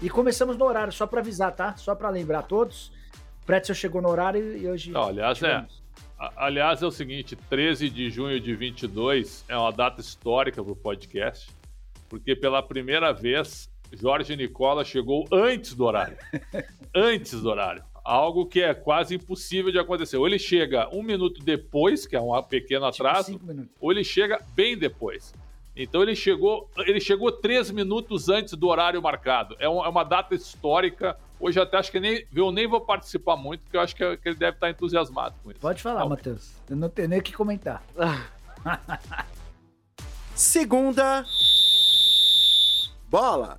E começamos no horário, só para avisar, tá? Só para lembrar a todos. Pretzel chegou no horário e hoje. Não, aliás, é. Aliás, é o seguinte: 13 de junho de 22 é uma data histórica para o podcast, porque pela primeira vez Jorge Nicola chegou antes do horário. antes do horário. Algo que é quase impossível de acontecer. Ou ele chega um minuto depois, que é um pequeno tipo atraso, tipo ou ele chega bem depois. Então ele chegou, ele chegou três minutos antes do horário marcado. É, um, é uma data histórica. Hoje até acho que nem, eu nem vou participar muito, porque eu acho que, que ele deve estar entusiasmado com isso. Pode falar, Matheus. Eu não tenho nem o que comentar. Segunda bola.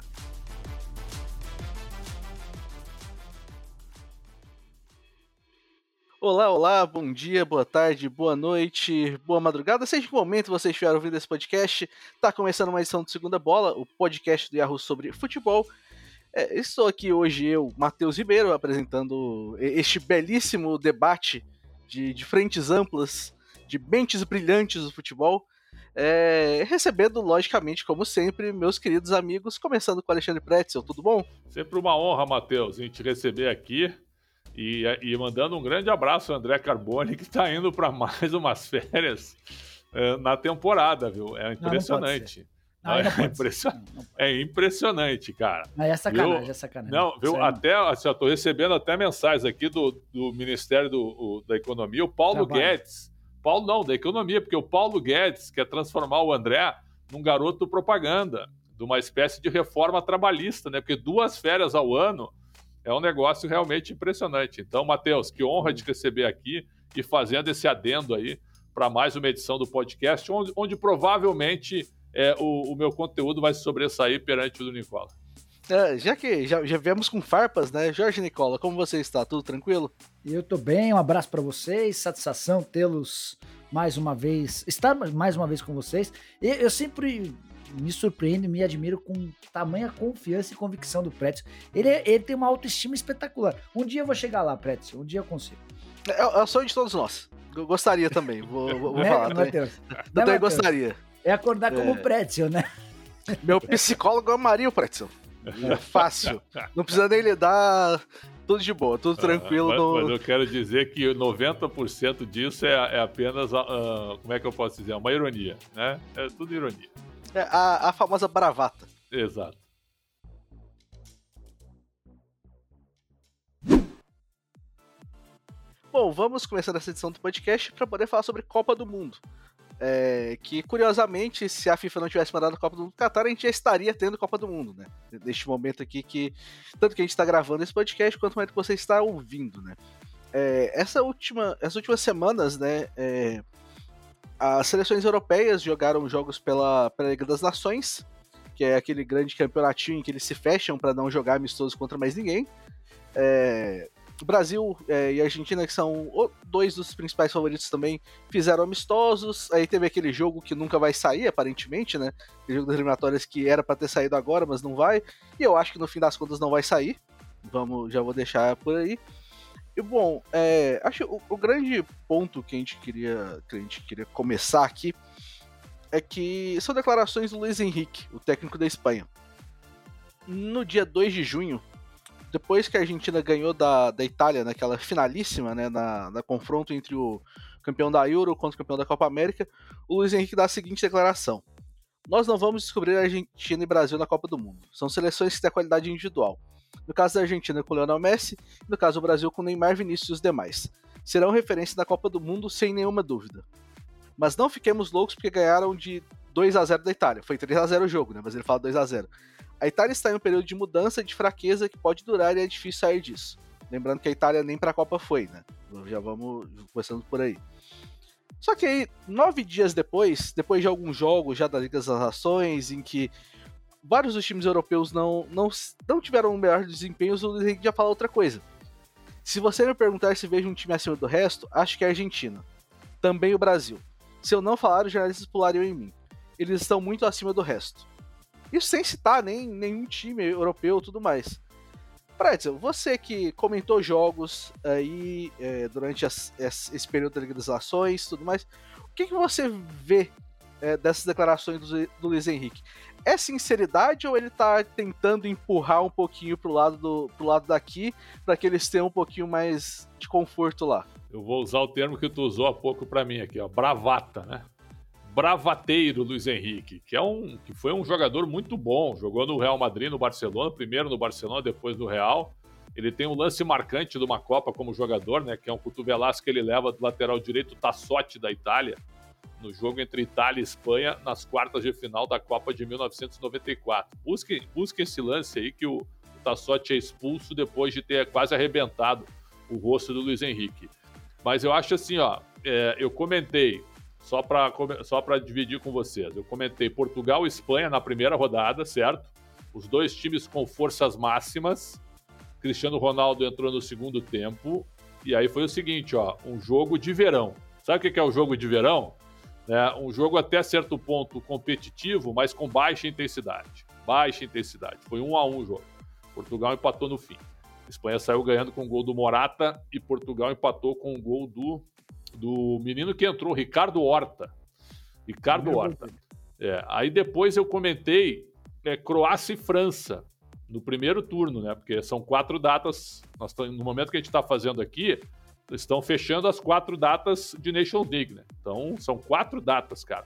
Olá, olá, bom dia, boa tarde, boa noite, boa madrugada, seja que momento vocês estiverem ouvindo esse podcast. Tá começando uma edição do Segunda Bola, o podcast do Yahoo sobre futebol. É, estou aqui hoje, eu, Matheus Ribeiro, apresentando este belíssimo debate de, de frentes amplas, de mentes brilhantes do futebol. É, recebendo, logicamente, como sempre, meus queridos amigos, começando com Alexandre Pretzel, tudo bom? Sempre uma honra, Matheus, a gente receber aqui. E, e mandando um grande abraço ao André Carboni, que está indo para mais umas férias é, na temporada, viu? É impressionante. Não, não é, impressionante. é, impressionante, cara. Não, é sacanagem, viu? é sacanagem. Não, viu? Sério? Até, assim, eu tô recebendo até mensagens aqui do, do Ministério do, o, da Economia, o Paulo Trabalho. Guedes. Paulo não, da Economia, porque o Paulo Guedes quer transformar o André num garoto propaganda, de uma espécie de reforma trabalhista, né? Porque duas férias ao ano é um negócio realmente impressionante. Então, Matheus, que honra de receber aqui e fazendo esse adendo aí para mais uma edição do podcast, onde, onde provavelmente é, o, o, meu conteúdo vai se sobressair perante o do Nicola. É, já que já, já viemos com farpas, né? Jorge Nicola, como você está? Tudo tranquilo? Eu estou bem, um abraço para vocês, satisfação tê-los mais uma vez, estar mais uma vez com vocês. Eu, eu sempre me surpreendo e me admiro com tamanha confiança e convicção do Pretzel. Ele, é, ele tem uma autoestima espetacular. Um dia eu vou chegar lá, Pretzel. Um dia eu consigo. É, é o sonho de todos nós. Eu gostaria também. Vou, vou, vou é, falar. Matheus? Eu também gostaria. É acordar como é. Pretzel, né? Meu psicólogo amaria o Pretzel. É fácil. Não precisa nem lidar tudo de boa, tudo tranquilo. Ah, mas, no... mas, eu quero dizer que 90% disso é, é apenas, uh, como é que eu posso dizer, uma ironia, né? É tudo ironia. É a, a famosa bravata. Exato. Bom, vamos começar essa edição do podcast para poder falar sobre Copa do Mundo. É, que curiosamente, se a FIFA não tivesse mandado a Copa do Mundo Qatar, a gente já estaria tendo Copa do Mundo, né? Neste momento aqui que tanto que a gente está gravando esse podcast quanto mais que você está ouvindo, né? É, essa última, essas últimas semanas, né? É, as seleções europeias jogaram jogos pela, pela Liga das Nações, que é aquele grande campeonatinho em que eles se fecham para não jogar amistoso contra mais ninguém. É, Brasil é, e a Argentina, que são dois dos principais favoritos também, fizeram amistosos. Aí teve aquele jogo que nunca vai sair, aparentemente, né? O jogo das eliminatórias que era para ter saído agora, mas não vai. E eu acho que no fim das contas não vai sair. Vamos, já vou deixar por aí. E bom, é, acho o, o, grande ponto que a gente queria que a gente queria começar aqui é que são declarações do Luiz Henrique, o técnico da Espanha. No dia 2 de junho, depois que a Argentina ganhou da, da Itália naquela finalíssima, né, na, na confronto entre o campeão da Euro contra o campeão da Copa América, o Luiz Henrique dá a seguinte declaração: Nós não vamos descobrir a Argentina e Brasil na Copa do Mundo. São seleções que têm qualidade individual. No caso da Argentina com Lionel Messi, no caso do Brasil com Neymar, Vinícius e os demais. Serão referência na Copa do Mundo sem nenhuma dúvida. Mas não fiquemos loucos porque ganharam de 2 a 0 da Itália. Foi 3 a 0 o jogo, né? Mas ele fala 2 a 0. A Itália está em um período de mudança, de fraqueza que pode durar e é difícil sair disso. Lembrando que a Itália nem para a Copa foi, né? Já vamos começando por aí. Só que aí, nove dias depois, depois de alguns jogos já da Liga das Nações, em que vários dos times europeus não, não, não tiveram um melhor desempenho, o Henrique já fala outra coisa. Se você me perguntar se vejo um time acima do resto, acho que é a Argentina. Também o Brasil. Se eu não falar, os jornalistas pulariam em mim. Eles estão muito acima do resto. Isso sem citar nem nenhum time europeu tudo mais. Pretzel, você que comentou jogos aí é, durante as, esse período de Nações tudo mais, o que, que você vê é, dessas declarações do, do Luiz Henrique. É sinceridade ou ele tá tentando empurrar um pouquinho pro lado, do, pro lado daqui para que eles tenham um pouquinho mais de conforto lá? Eu vou usar o termo que tu usou há pouco para mim aqui, ó, bravata, né? Bravateiro Luiz Henrique, que é um que foi um jogador muito bom, jogou no Real Madrid, no Barcelona, primeiro no Barcelona, depois no Real. Ele tem um lance marcante de uma Copa como jogador, né? Que é um cotovelaço que ele leva do lateral direito Tassotti da Itália, no jogo entre Itália e Espanha, nas quartas de final da Copa de 1994. Busquem, busquem esse lance aí que o, o Tassotti é expulso depois de ter quase arrebentado o rosto do Luiz Henrique. Mas eu acho assim, ó, é, eu comentei, só para só dividir com vocês, eu comentei Portugal e Espanha na primeira rodada, certo? Os dois times com forças máximas. Cristiano Ronaldo entrou no segundo tempo. E aí foi o seguinte, ó, um jogo de verão. Sabe o que é o jogo de verão? É um jogo até certo ponto competitivo, mas com baixa intensidade. Baixa intensidade. Foi um a um o jogo. Portugal empatou no fim. Espanha saiu ganhando com o gol do Morata e Portugal empatou com o gol do, do menino que entrou, Ricardo Horta. Ricardo Horta. É, aí depois eu comentei é, Croácia e França no primeiro turno, né? Porque são quatro datas. Nós no momento que a gente está fazendo aqui, estão fechando as quatro datas de Nations League, né? Então são quatro datas, cara.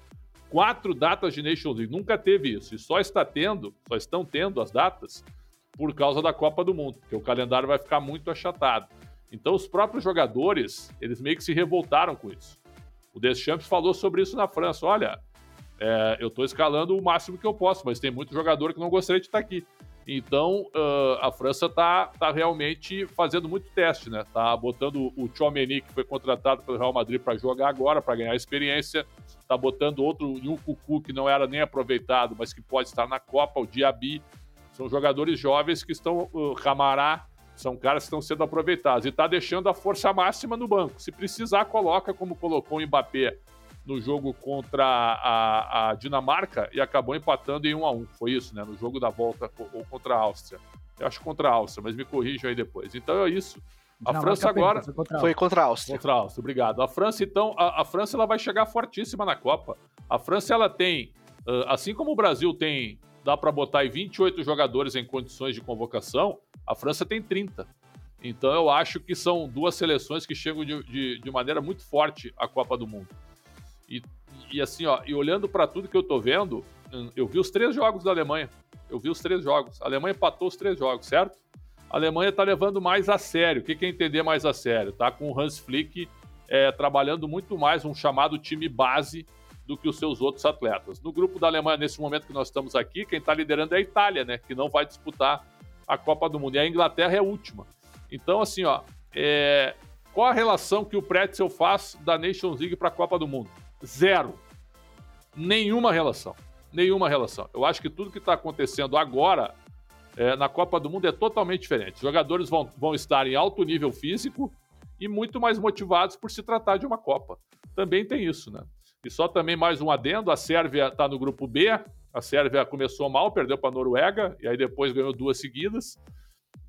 Quatro datas de Nations League. Nunca teve isso. E só está tendo, só estão tendo as datas por causa da Copa do Mundo, porque o calendário vai ficar muito achatado. Então, os próprios jogadores, eles meio que se revoltaram com isso. O Deschamps falou sobre isso na França. Olha, é, eu estou escalando o máximo que eu posso, mas tem muito jogador que não gostaria de estar aqui. Então, uh, a França está tá realmente fazendo muito teste, né? Tá botando o Chomeny, que foi contratado pelo Real Madrid para jogar agora, para ganhar experiência. Tá botando outro Nhucucu, que não era nem aproveitado, mas que pode estar na Copa, o Diaby. São jogadores jovens que estão. O Camará são caras que estão sendo aproveitados. E está deixando a força máxima no banco. Se precisar, coloca como colocou o Mbappé no jogo contra a, a, Dinamarca e acabou empatando em 1 a 1 Foi isso, né? No jogo da volta ou contra a Áustria. Eu acho contra a Áustria, mas me corrijam aí depois. Então é isso. A Dinamarca França agora foi contra, foi contra a Áustria. Contra a Áustria, obrigado. A França então, a, a França ela vai chegar fortíssima na Copa. A França ela tem, assim como o Brasil tem dá para botar aí 28 jogadores em condições de convocação, a França tem 30. Então eu acho que são duas seleções que chegam de, de, de maneira muito forte à Copa do Mundo. E, e assim, ó, e olhando para tudo que eu tô vendo, hum, eu vi os três jogos da Alemanha. Eu vi os três jogos. A Alemanha empatou os três jogos, certo? A Alemanha tá levando mais a sério. O que, que é entender mais a sério? Tá com o Hans Flick é, trabalhando muito mais um chamado time base do que os seus outros atletas. No grupo da Alemanha, nesse momento que nós estamos aqui, quem está liderando é a Itália, né? Que não vai disputar a Copa do Mundo. E a Inglaterra é a última. Então, assim, ó, é... qual a relação que o Pretzel faz da Nations League para a Copa do Mundo? Zero. Nenhuma relação. Nenhuma relação. Eu acho que tudo que está acontecendo agora é, na Copa do Mundo é totalmente diferente. Os jogadores vão, vão estar em alto nível físico e muito mais motivados por se tratar de uma Copa. Também tem isso, né? E só também mais um adendo: a Sérvia está no grupo B. A Sérvia começou mal, perdeu para a Noruega, e aí depois ganhou duas seguidas.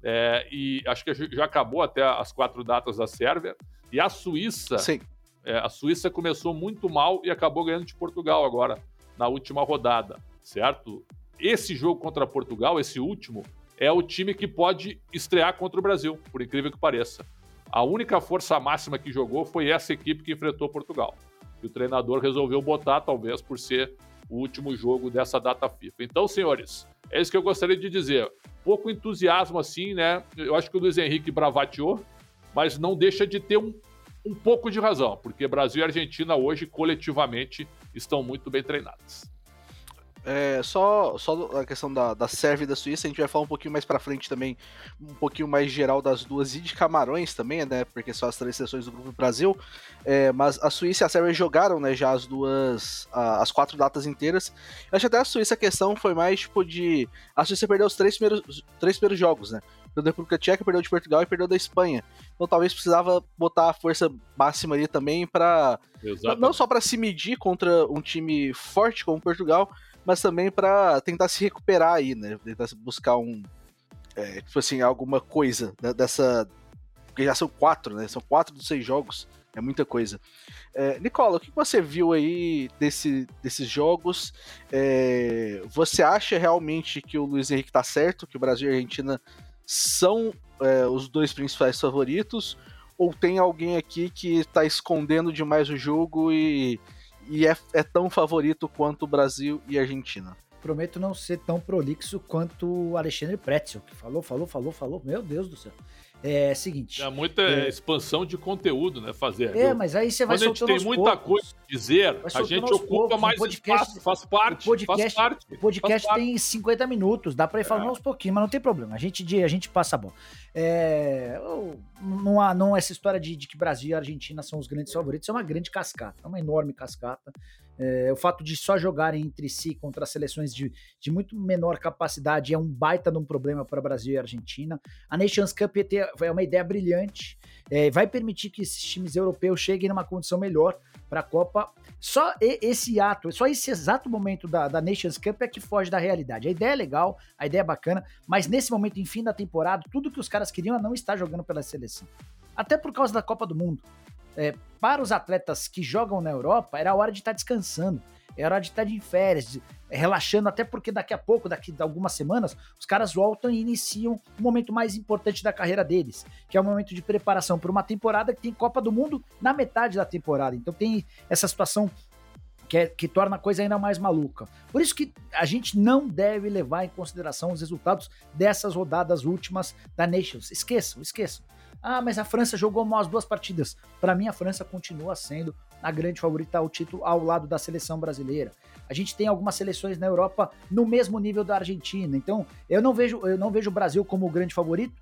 É, e acho que já acabou até as quatro datas da Sérvia. E a Suíça. Sim. É, a Suíça começou muito mal e acabou ganhando de Portugal agora, na última rodada, certo? Esse jogo contra Portugal, esse último, é o time que pode estrear contra o Brasil, por incrível que pareça. A única força máxima que jogou foi essa equipe que enfrentou Portugal que o treinador resolveu botar, talvez por ser o último jogo dessa data FIFA. Então, senhores, é isso que eu gostaria de dizer. Pouco entusiasmo assim, né? Eu acho que o Luiz Henrique bravateou, mas não deixa de ter um, um pouco de razão, porque Brasil e Argentina hoje, coletivamente, estão muito bem treinados. É, só, só a questão da, da Sérvia e da Suíça, a gente vai falar um pouquinho mais pra frente também, um pouquinho mais geral das duas e de Camarões também, né? Porque são as três seleções do Grupo Brasil. É, mas a Suíça e a Sérvia jogaram, né, já as duas, a, as quatro datas inteiras. Eu acho até a Suíça a questão foi mais tipo de. A Suíça perdeu os três primeiros, três primeiros jogos, né? Perdeu da República Tcheca, perdeu de Portugal e perdeu da Espanha. Então talvez precisava botar a força máxima ali também para não só para se medir contra um time forte como Portugal, mas também para tentar se recuperar aí, né? Tentar buscar um. É, tipo assim, alguma coisa dessa. Porque já são quatro, né? São quatro dos seis jogos é muita coisa. É, Nicola, o que você viu aí desse, desses jogos? É, você acha realmente que o Luiz Henrique tá certo, que o Brasil e a Argentina são é, os dois principais favoritos? Ou tem alguém aqui que está escondendo demais o jogo e, e é, é tão favorito quanto o Brasil e a Argentina? Prometo não ser tão prolixo quanto o Alexandre Pretzel, que falou, falou, falou, falou. Meu Deus do céu. É seguinte. É muita é, expansão de conteúdo, né? Fazer. É, mas aí você vai Quando a gente tem muita poucos, coisa dizer, a gente ocupa poucos, mais podcast, espaço, faz parte. O podcast, faz parte, o podcast parte. tem 50 minutos, dá pra ir falando é. aos pouquinhos, mas não tem problema. A gente, a gente passa a bola. É, não, há, não essa história de, de que Brasil e Argentina são os grandes favoritos, é uma grande cascata, é uma enorme cascata. É, o fato de só jogarem entre si contra seleções de, de muito menor capacidade é um baita de um problema para Brasil e Argentina. A Nations Cup é uma ideia brilhante, é, vai permitir que esses times europeus cheguem numa condição melhor para a Copa. Só esse ato, só esse exato momento da, da Nations Cup é que foge da realidade. A ideia é legal, a ideia é bacana, mas nesse momento, em fim da temporada, tudo que os caras queriam é não estar jogando pela seleção. Até por causa da Copa do Mundo é, para os atletas que jogam na Europa, era hora de estar descansando, era hora de estar tá de férias, de, relaxando, até porque daqui a pouco, daqui a algumas semanas, os caras voltam e iniciam o momento mais importante da carreira deles, que é o momento de preparação para uma temporada que tem Copa do Mundo na metade da temporada. Então tem essa situação que, é, que, torna a coisa ainda mais maluca. Por isso que a gente não deve levar em consideração os resultados dessas rodadas últimas da Nations. Esqueçam, esqueçam. Ah, mas a França jogou mal as duas partidas. Para mim, a França continua sendo a grande favorita ao título ao lado da seleção brasileira. A gente tem algumas seleções na Europa no mesmo nível da Argentina. Então, eu não vejo, eu não vejo o Brasil como o grande favorito.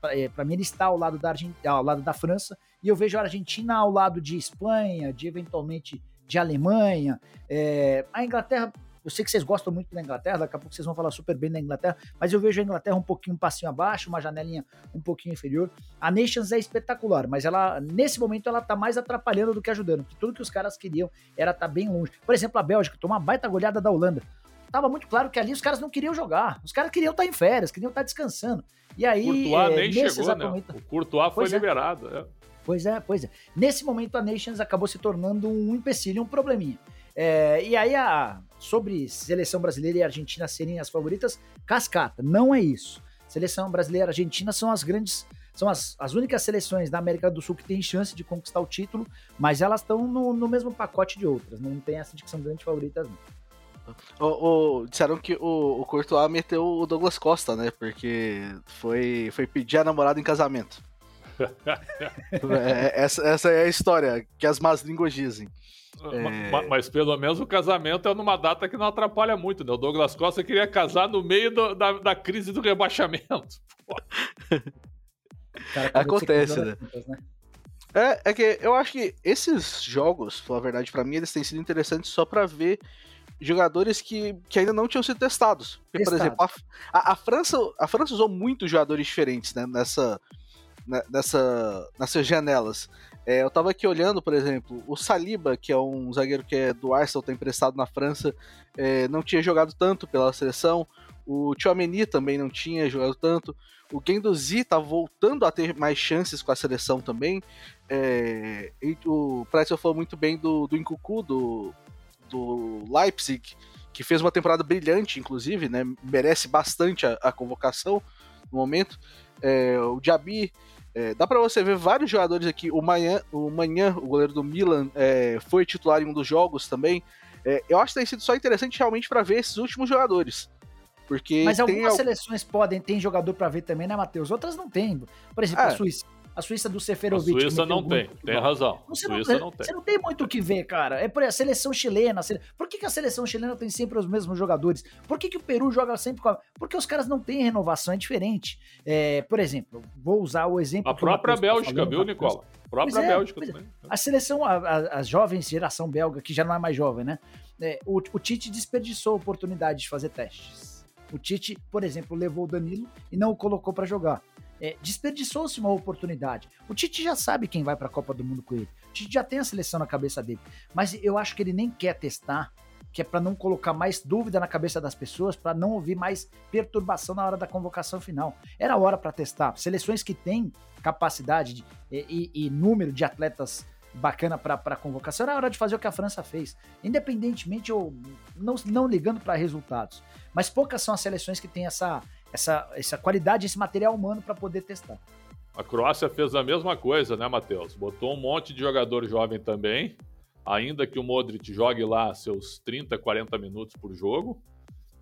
Para é, mim, ele está ao lado, da Argentina, ao lado da França. E eu vejo a Argentina ao lado de Espanha, de eventualmente de Alemanha. É, a Inglaterra eu sei que vocês gostam muito da Inglaterra, daqui a pouco vocês vão falar super bem da Inglaterra, mas eu vejo a Inglaterra um pouquinho um passinho abaixo, uma janelinha um pouquinho inferior. A Nations é espetacular, mas ela nesse momento ela tá mais atrapalhando do que ajudando, porque tudo que os caras queriam era estar tá bem longe. Por exemplo, a Bélgica tomou uma baita goleada da Holanda. Tava muito claro que ali os caras não queriam jogar, os caras queriam estar tá em férias, queriam estar tá descansando. E aí, Courtois é, nem chegou, né? Momento... O Courtois foi é. liberado, é. Pois é, pois é. Nesse momento a Nations acabou se tornando um empecilho, um probleminha. É, e aí, a, sobre seleção brasileira e Argentina serem as favoritas, cascata. Não é isso. Seleção brasileira e Argentina são as grandes. São as, as únicas seleções da América do Sul que têm chance de conquistar o título, mas elas estão no, no mesmo pacote de outras. Não tem essa de que são grandes favoritas, não. O, o, disseram que o, o Courtois meteu o Douglas Costa, né? Porque foi, foi pedir a namorada em casamento. é, essa, essa é a história que as más línguas dizem. É... Mas, mas, pelo menos o casamento é numa data que não atrapalha muito, né? O Douglas Costa queria casar no meio do, da, da crise do rebaixamento. Cara, Acontece, né? né? É, é que eu acho que esses jogos, pela verdade, para mim, eles têm sido interessantes só para ver jogadores que, que ainda não tinham sido testados. Porque, por exemplo, a, a, a, França, a França usou muitos jogadores diferentes né, nessa, né, nessa, nessas janelas. É, eu tava aqui olhando, por exemplo, o Saliba, que é um zagueiro que é do Arsenal, tá emprestado na França, é, não tinha jogado tanto pela seleção. O Tchouameni também não tinha jogado tanto. O Guendouzi tá voltando a ter mais chances com a seleção também. É, o Pretzel falou muito bem do, do Incucu, do, do Leipzig, que fez uma temporada brilhante, inclusive, né? Merece bastante a, a convocação no momento. É, o Diaby é, dá para você ver vários jogadores aqui. O Manhã, o, Manhã, o goleiro do Milan, é, foi titular em um dos jogos também. É, eu acho que tem sido só interessante realmente para ver esses últimos jogadores. Porque Mas algumas seleções podem, ter jogador para ver também, né, Matheus? Outras não tem. Por exemplo, a é. Suíça. A Suíça do Seferovic. A Suíça não tem, tem razão. Você, Suíça não, tem. Você não tem muito o que ver, cara. É por a seleção chilena. A sele... Por que, que, a seleção chilena tem sempre os mesmos jogadores? Por que, que o Peru joga sempre com a... Porque os caras não têm renovação, é diferente. É, por exemplo, vou usar o exemplo. A própria tá Bélgica, tá viu, Nicola? A própria é, Bélgica é. também. A seleção, a, a, a, jovem geração belga, que já não é mais jovem, né? É, o, o Tite desperdiçou a oportunidade de fazer testes. O Tite, por exemplo, levou o Danilo e não o colocou para jogar é, desperdiçou-se uma oportunidade. O Tite já sabe quem vai para a Copa do Mundo com ele. O Tite já tem a seleção na cabeça dele. Mas eu acho que ele nem quer testar, que é para não colocar mais dúvida na cabeça das pessoas, para não ouvir mais perturbação na hora da convocação final. Era hora para testar. Seleções que têm capacidade de, e, e, número de atletas bacana para convocação, era hora de fazer o que a França fez. Independentemente, ou não, não ligando para resultados. Mas poucas são as seleções que têm essa, essa, essa qualidade, esse material humano para poder testar. A Croácia fez a mesma coisa, né, Matheus? Botou um monte de jogador jovem também, ainda que o Modric jogue lá seus 30, 40 minutos por jogo,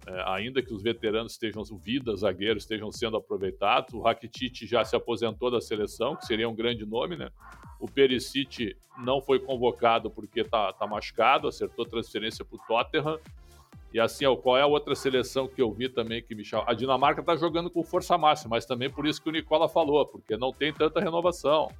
é, ainda que os veteranos estejam, o Vida, zagueiro, estejam sendo aproveitados. O Rakitic já se aposentou da seleção, que seria um grande nome, né? O Perisic não foi convocado porque tá, tá machucado, acertou transferência para o Tottenham. E assim, qual é a outra seleção que eu vi também que me chama? A Dinamarca tá jogando com força máxima, mas também por isso que o Nicola falou, porque não tem tanta renovação.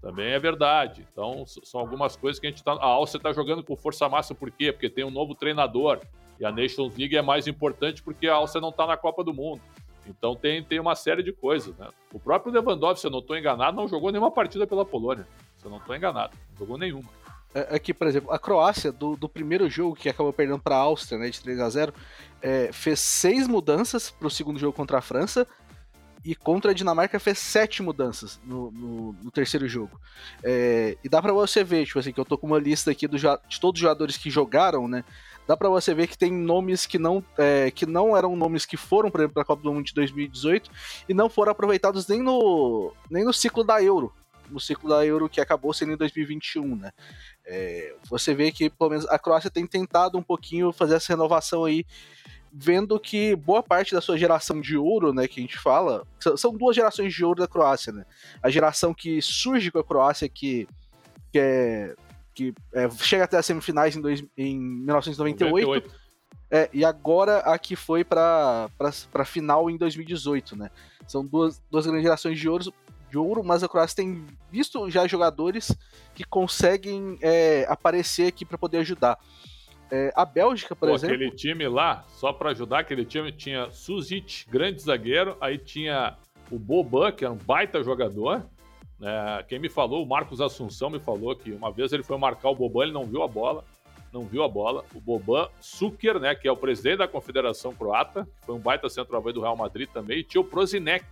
Também é verdade. Então, são algumas coisas que a gente tá. A Áustria tá jogando com força máxima, por quê? Porque tem um novo treinador. E a Nations League é mais importante porque a Áustria não está na Copa do Mundo. Então tem, tem uma série de coisas, né? O próprio Lewandowski, se eu não estou enganado, não jogou nenhuma partida pela Polônia. Se eu não estou enganado. Não jogou nenhuma. É, é por exemplo, a Croácia, do, do primeiro jogo que acabou perdendo para a Áustria, né, de 3 a 0 é, fez seis mudanças para o segundo jogo contra a França e contra a Dinamarca fez sete mudanças no, no, no terceiro jogo. É, e dá para você ver, tipo assim, que eu tô com uma lista aqui do, de todos os jogadores que jogaram, né? dá para você ver que tem nomes que não, é, que não eram nomes que foram, por exemplo, para a Copa do Mundo de 2018 e não foram aproveitados nem no, nem no ciclo da Euro. No ciclo da Euro que acabou sendo em 2021, né? É, você vê que, pelo menos, a Croácia tem tentado um pouquinho fazer essa renovação aí, vendo que boa parte da sua geração de ouro, né, que a gente fala, são duas gerações de ouro da Croácia, né? A geração que surge com a Croácia, que, que é que é, chega até as semifinais em, dois, em 1998. 98. É, e agora a que foi para a final em 2018, né? São duas, duas grandes gerações de ouro, de ouro, mas a Croácia tem visto já jogadores que conseguem é, aparecer aqui para poder ajudar. É, a Bélgica, por Pô, exemplo. Aquele time lá, só para ajudar, aquele time tinha Suzic, grande zagueiro, aí tinha o Boban, que era um baita jogador, é, quem me falou, o Marcos Assunção me falou que uma vez ele foi marcar o Boban, ele não viu a bola, não viu a bola. O Boban Suker, né, que é o presidente da Confederação Croata, que foi um baita centroavante do Real Madrid também, e tinha o Prozinec,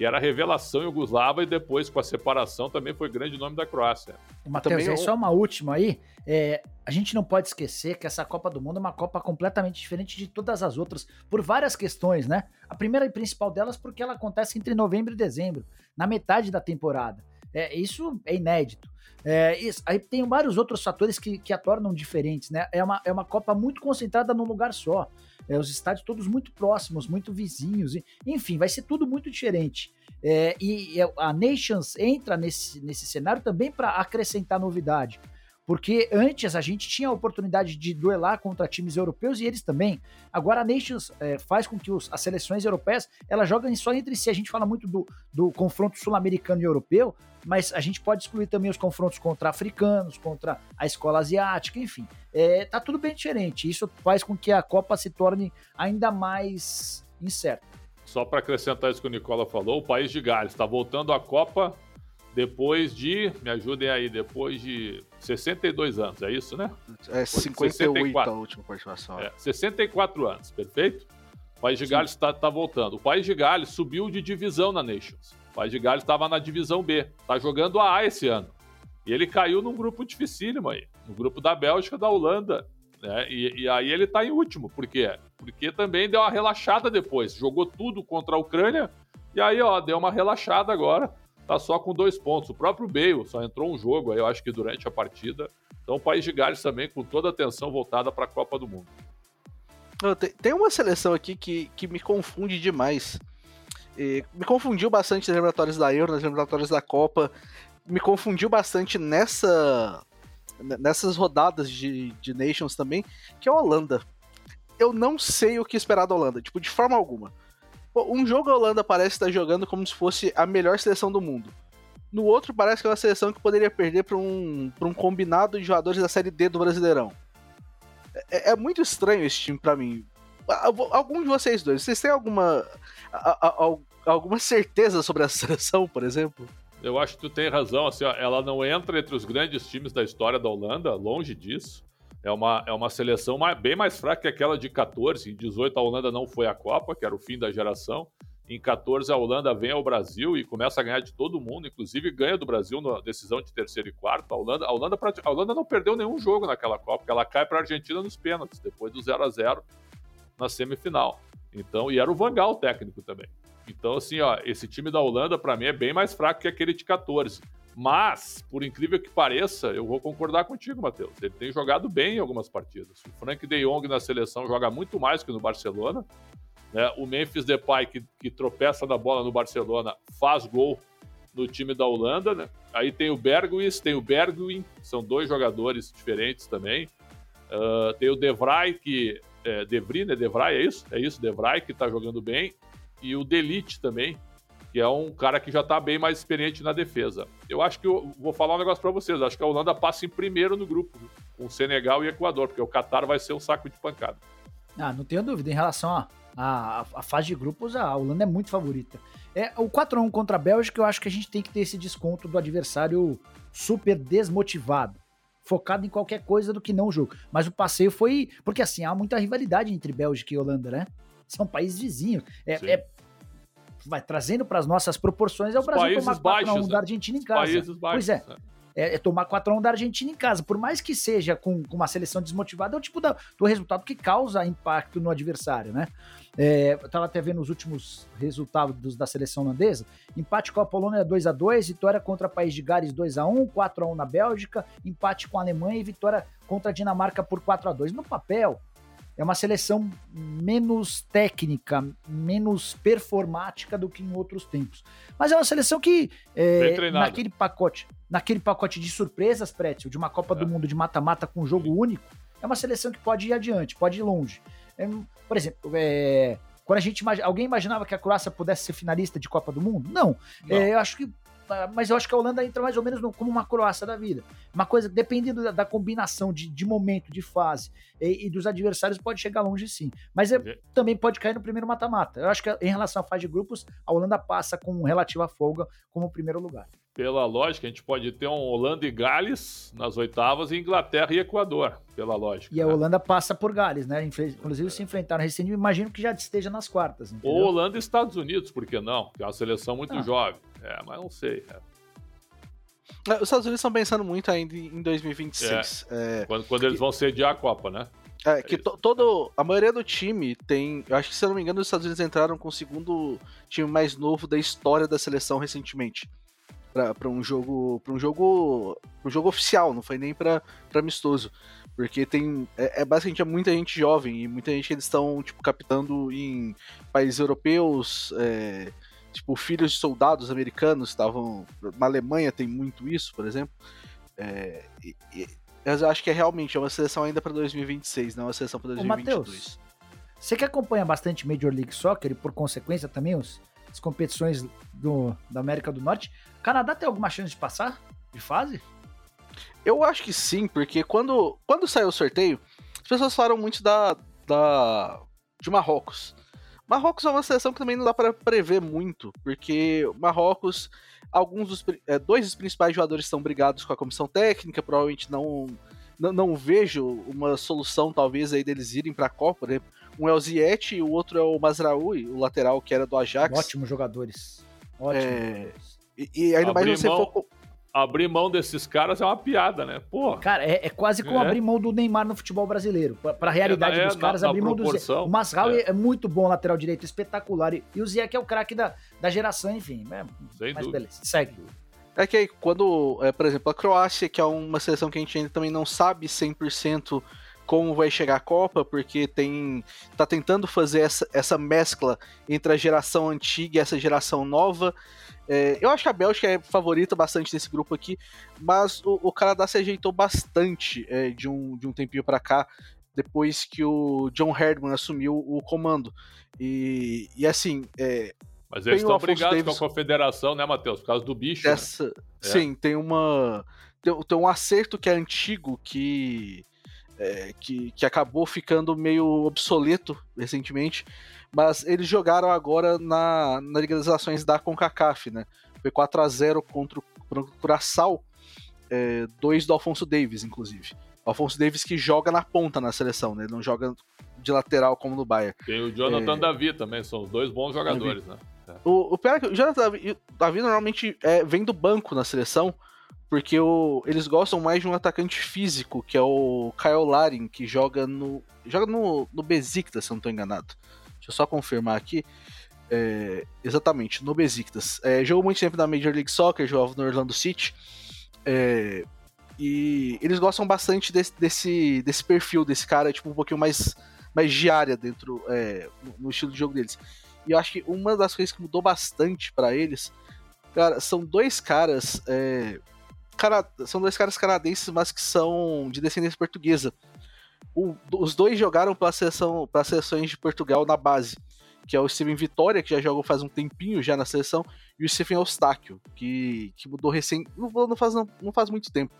que era a revelação Yugoslava e depois com a separação também foi grande nome da Croácia. Matheus, é só uma última aí. É, a gente não pode esquecer que essa Copa do Mundo é uma Copa completamente diferente de todas as outras, por várias questões, né? A primeira e principal delas porque ela acontece entre novembro e dezembro, na metade da temporada. É, isso é inédito. É, isso, aí tem vários outros fatores que, que a tornam diferentes, né? É uma, é uma Copa muito concentrada num lugar só é, os estádios todos muito próximos, muito vizinhos, enfim, vai ser tudo muito diferente. É, e, e a Nations entra nesse, nesse cenário também para acrescentar novidade. Porque antes a gente tinha a oportunidade de duelar contra times europeus e eles também. Agora a Nations é, faz com que os, as seleções europeias elas joguem só entre si. A gente fala muito do, do confronto sul-americano e europeu, mas a gente pode excluir também os confrontos contra africanos, contra a escola asiática, enfim. É, tá tudo bem diferente. Isso faz com que a Copa se torne ainda mais incerta. Só para acrescentar isso que o Nicola falou, o país de Gales está voltando à Copa depois de, me ajudem aí, depois de 62 anos, é isso, né? É 58 64. a última participação. É, 64 anos, perfeito? O País de Sim. Gales está tá voltando. O País de Gales subiu de divisão na Nations. País de Gales estava na divisão B. Está jogando a A esse ano. E ele caiu num grupo dificílimo aí. No grupo da Bélgica, da Holanda. Né? E, e aí ele está em último. Por quê? Porque também deu uma relaxada depois. Jogou tudo contra a Ucrânia. E aí, ó, deu uma relaxada agora tá só com dois pontos. O próprio Bale só entrou um jogo aí, eu acho que durante a partida. Então o País de Gales também com toda a atenção voltada para a Copa do Mundo. Tem uma seleção aqui que, que me confunde demais. E me confundiu bastante nas eliminatórias da Euro, nas eliminatórias da Copa. Me confundiu bastante nessa nessas rodadas de, de Nations também, que é a Holanda. Eu não sei o que esperar da Holanda, tipo, de forma alguma. Um jogo a Holanda parece estar jogando como se fosse a melhor seleção do mundo. No outro, parece que é uma seleção que poderia perder para um, um combinado de jogadores da Série D do Brasileirão. É, é muito estranho esse time para mim. Algum de vocês dois, vocês têm alguma, a, a, alguma certeza sobre a seleção, por exemplo? Eu acho que tu tem razão. Assim, ó, ela não entra entre os grandes times da história da Holanda, longe disso. É uma, é uma seleção mais, bem mais fraca que aquela de 14. Em 18, a Holanda não foi à Copa, que era o fim da geração. Em 14, a Holanda vem ao Brasil e começa a ganhar de todo mundo, inclusive ganha do Brasil na decisão de terceiro e quarto. A Holanda, a Holanda, a Holanda não perdeu nenhum jogo naquela Copa, ela cai para a Argentina nos pênaltis, depois do 0 a 0 na semifinal. Então, e era o Vangal técnico também. Então, assim, ó, esse time da Holanda, para mim, é bem mais fraco que aquele de 14. Mas, por incrível que pareça, eu vou concordar contigo, Matheus. Ele tem jogado bem em algumas partidas. O Frank de Jong na seleção joga muito mais que no Barcelona. Né? O Memphis Depay, que, que tropeça na bola no Barcelona, faz gol no time da Holanda. Né? Aí tem o Bergwijn, tem o Bergwijn, são dois jogadores diferentes também. Uh, tem o Devray, que... É, Devry, né? Devray, é isso? É isso, Devray, que tá jogando bem. E o Delite também, que é um cara que já tá bem mais experiente na defesa. Eu acho que eu vou falar um negócio para vocês. Acho que a Holanda passa em primeiro no grupo, com Senegal e Equador, porque o Qatar vai ser um saco de pancada. Ah, não tenho dúvida. Em relação a, a, a fase de grupos, a Holanda é muito favorita. É, o 4x1 contra a Bélgica, eu acho que a gente tem que ter esse desconto do adversário super desmotivado. Focado em qualquer coisa do que não o jogo. Mas o passeio foi. Porque assim, há muita rivalidade entre Bélgica e Holanda, né? São países vizinhos. É, é vai trazendo para as nossas proporções é o Os Brasil tomar 4x1 né? da Argentina em casa. Países baixos, pois é. Né? é, é tomar 4x1 da Argentina em casa. Por mais que seja com, com uma seleção desmotivada, é o tipo da, do resultado que causa impacto no adversário, né? É, eu tava até vendo os últimos resultados da seleção holandesa. Empate com a Polônia 2x2, vitória contra o País de Gales 2x1, 4x1 na Bélgica, empate com a Alemanha e vitória contra a Dinamarca por 4x2. No papel, é uma seleção menos técnica, menos performática do que em outros tempos. Mas é uma seleção que, é, naquele pacote, naquele pacote de surpresas, Prétio, de uma Copa é. do Mundo de mata-mata com jogo único, é uma seleção que pode ir adiante, pode ir longe. É, por exemplo, é, quando a gente alguém imaginava que a Croácia pudesse ser finalista de Copa do Mundo? Não. Não. É, eu acho que mas eu acho que a Holanda entra mais ou menos no, como uma Croácia da vida. Uma coisa, dependendo da, da combinação de, de, momento, de fase e, e, dos adversários, pode chegar longe sim. Mas é, também pode cair no primeiro mata-mata. Eu acho que em relação à fase de grupos, a Holanda passa com relativa folga como primeiro lugar. Pela lógica, a gente pode ter um Holanda e Gales nas oitavas e Inglaterra e Equador, pela lógica. E a né? Holanda passa por Gales, né? Inclusive se enfrentaram recentemente, imagino que já esteja nas quartas. Entendeu? Ou Holanda e Estados Unidos, por que não? Que é uma seleção muito ah. jovem. É, mas não sei. É. Os Estados Unidos estão pensando muito ainda em 2026. É, é, quando, quando eles vão sediar a Copa, né? É, que to, todo. A maioria do time tem. Eu acho que, se eu não me engano, os Estados Unidos entraram com o segundo time mais novo da história da seleção recentemente. Para um jogo. para um jogo. Um jogo oficial, não foi nem para amistoso. Porque tem. É, é, basicamente é muita gente jovem e muita gente que eles estão, tipo, captando em países europeus. É, Tipo, filhos de soldados americanos estavam. Na Alemanha tem muito isso, por exemplo. É, e, e, eu acho que é realmente é uma seleção ainda para 2026, não é uma seleção para 2022. Ô, Mateus, você que acompanha bastante Major League Soccer e, por consequência, também os, as competições do, da América do Norte, o Canadá tem alguma chance de passar de fase? Eu acho que sim, porque quando, quando saiu o sorteio, as pessoas falaram muito da, da de Marrocos. Marrocos é uma seleção que também não dá para prever muito, porque Marrocos, alguns dos é, dois dos principais jogadores estão brigados com a comissão técnica, provavelmente não não, não vejo uma solução talvez aí deles irem para a Copa, né? Um é o e o outro é o Mazraoui, o lateral que era do Ajax. Ótimos jogadores. Ótimos é... jogadores. E, e ainda mais você mão... for abrir mão desses caras é uma piada, né? Pô. Cara, é, é quase como é. abrir mão do Neymar no futebol brasileiro. Pra, pra realidade é, dos caras, na, abrir mão do Zé. O Masral é. é. muito bom lateral direito, espetacular. E, e o Zé que é o craque da, da geração, enfim. É, Sem mas dúvida. beleza, segue. É que aí, quando, é, por exemplo, a Croácia, que é uma seleção que a gente ainda também não sabe 100% como vai chegar a Copa, porque tem tá tentando fazer essa, essa mescla entre a geração antiga e essa geração nova. É, eu acho que a Bélgica é favorita bastante nesse grupo aqui, mas o, o Canadá se ajeitou bastante é, de, um, de um tempinho para cá, depois que o John Herdman assumiu o comando. E, e assim. É, mas eles estão brigados Davis, com a confederação, né, Matheus? Por causa do bicho. Né? Né? Sim, tem uma. Tem, tem, um acerto que é antigo que, é, que, que acabou ficando meio obsoleto recentemente mas eles jogaram agora na, na Liga das Nações da CONCACAF, né? Foi 4 a 0 contra o Curaçao, é, dois do Alfonso Davis, inclusive. Alfonso Davis que joga na ponta na seleção, né? Ele não joga de lateral como no Bayern. Tem o Jonathan é... Davi também, são dois bons jogadores, Davi. né? O, o pior é que o Jonathan Davi, Davi normalmente é, vem do banco na seleção, porque o, eles gostam mais de um atacante físico, que é o Kyle Larin, que joga no. joga no, no Besiktas, se eu não estou enganado. Deixa eu só confirmar aqui. É, exatamente, no Besiktas. É, jogou muito tempo na Major League Soccer, jogava no Orlando City. É, e eles gostam bastante desse, desse, desse perfil, desse cara, tipo, um pouquinho mais, mais diária dentro é, no estilo de jogo deles. E eu acho que uma das coisas que mudou bastante para eles, cara, são dois caras. É, cara, são dois caras canadenses, mas que são de descendência portuguesa. O, os dois jogaram para seleção, para seleções de Portugal na base, que é o Steven Vitória, que já jogou faz um tempinho já na seleção, e o Stephen Eustáquio, que, que mudou recém, não, não, faz, não, não faz muito tempo.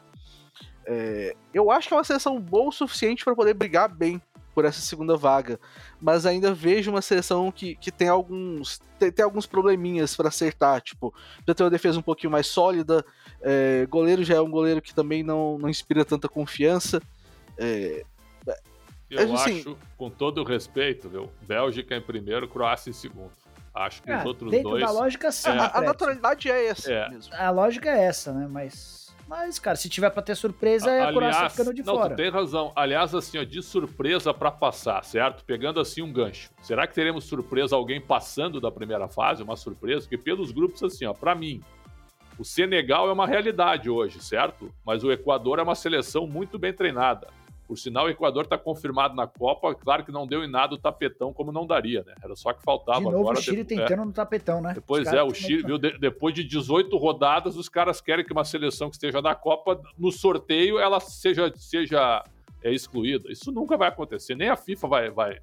É, eu acho que é uma seleção boa o suficiente para poder brigar bem por essa segunda vaga, mas ainda vejo uma seleção que, que tem alguns tem, tem alguns probleminhas para acertar, tipo, já tem uma defesa um pouquinho mais sólida, é, goleiro já é um goleiro que também não, não inspira tanta confiança. É, eu assim, acho, com todo o respeito, viu, Bélgica em primeiro, Croácia em segundo. Acho que é, os outros dentro dois. Da lógica, sim, a, a naturalidade é essa é. mesmo. A lógica é essa, né? Mas mas, cara, se tiver pra ter surpresa, é a Croácia ficando de não, fora. Não, tu tem razão. Aliás, assim, ó, de surpresa para passar, certo? Pegando assim um gancho. Será que teremos surpresa alguém passando da primeira fase? Uma surpresa? Porque pelos grupos, assim, ó, pra mim, o Senegal é uma realidade hoje, certo? Mas o Equador é uma seleção muito bem treinada. Por sinal, o Equador está confirmado na Copa. Claro que não deu em nada o tapetão como não daria, né? Era só que faltava de novo, agora. o Chile tentando é. no tapetão, né? Pois é, o Chile, viu, de, depois de 18 rodadas, os caras querem que uma seleção que esteja na Copa, no sorteio, ela seja, seja é, excluída. Isso nunca vai acontecer. Nem a FIFA vai, vai,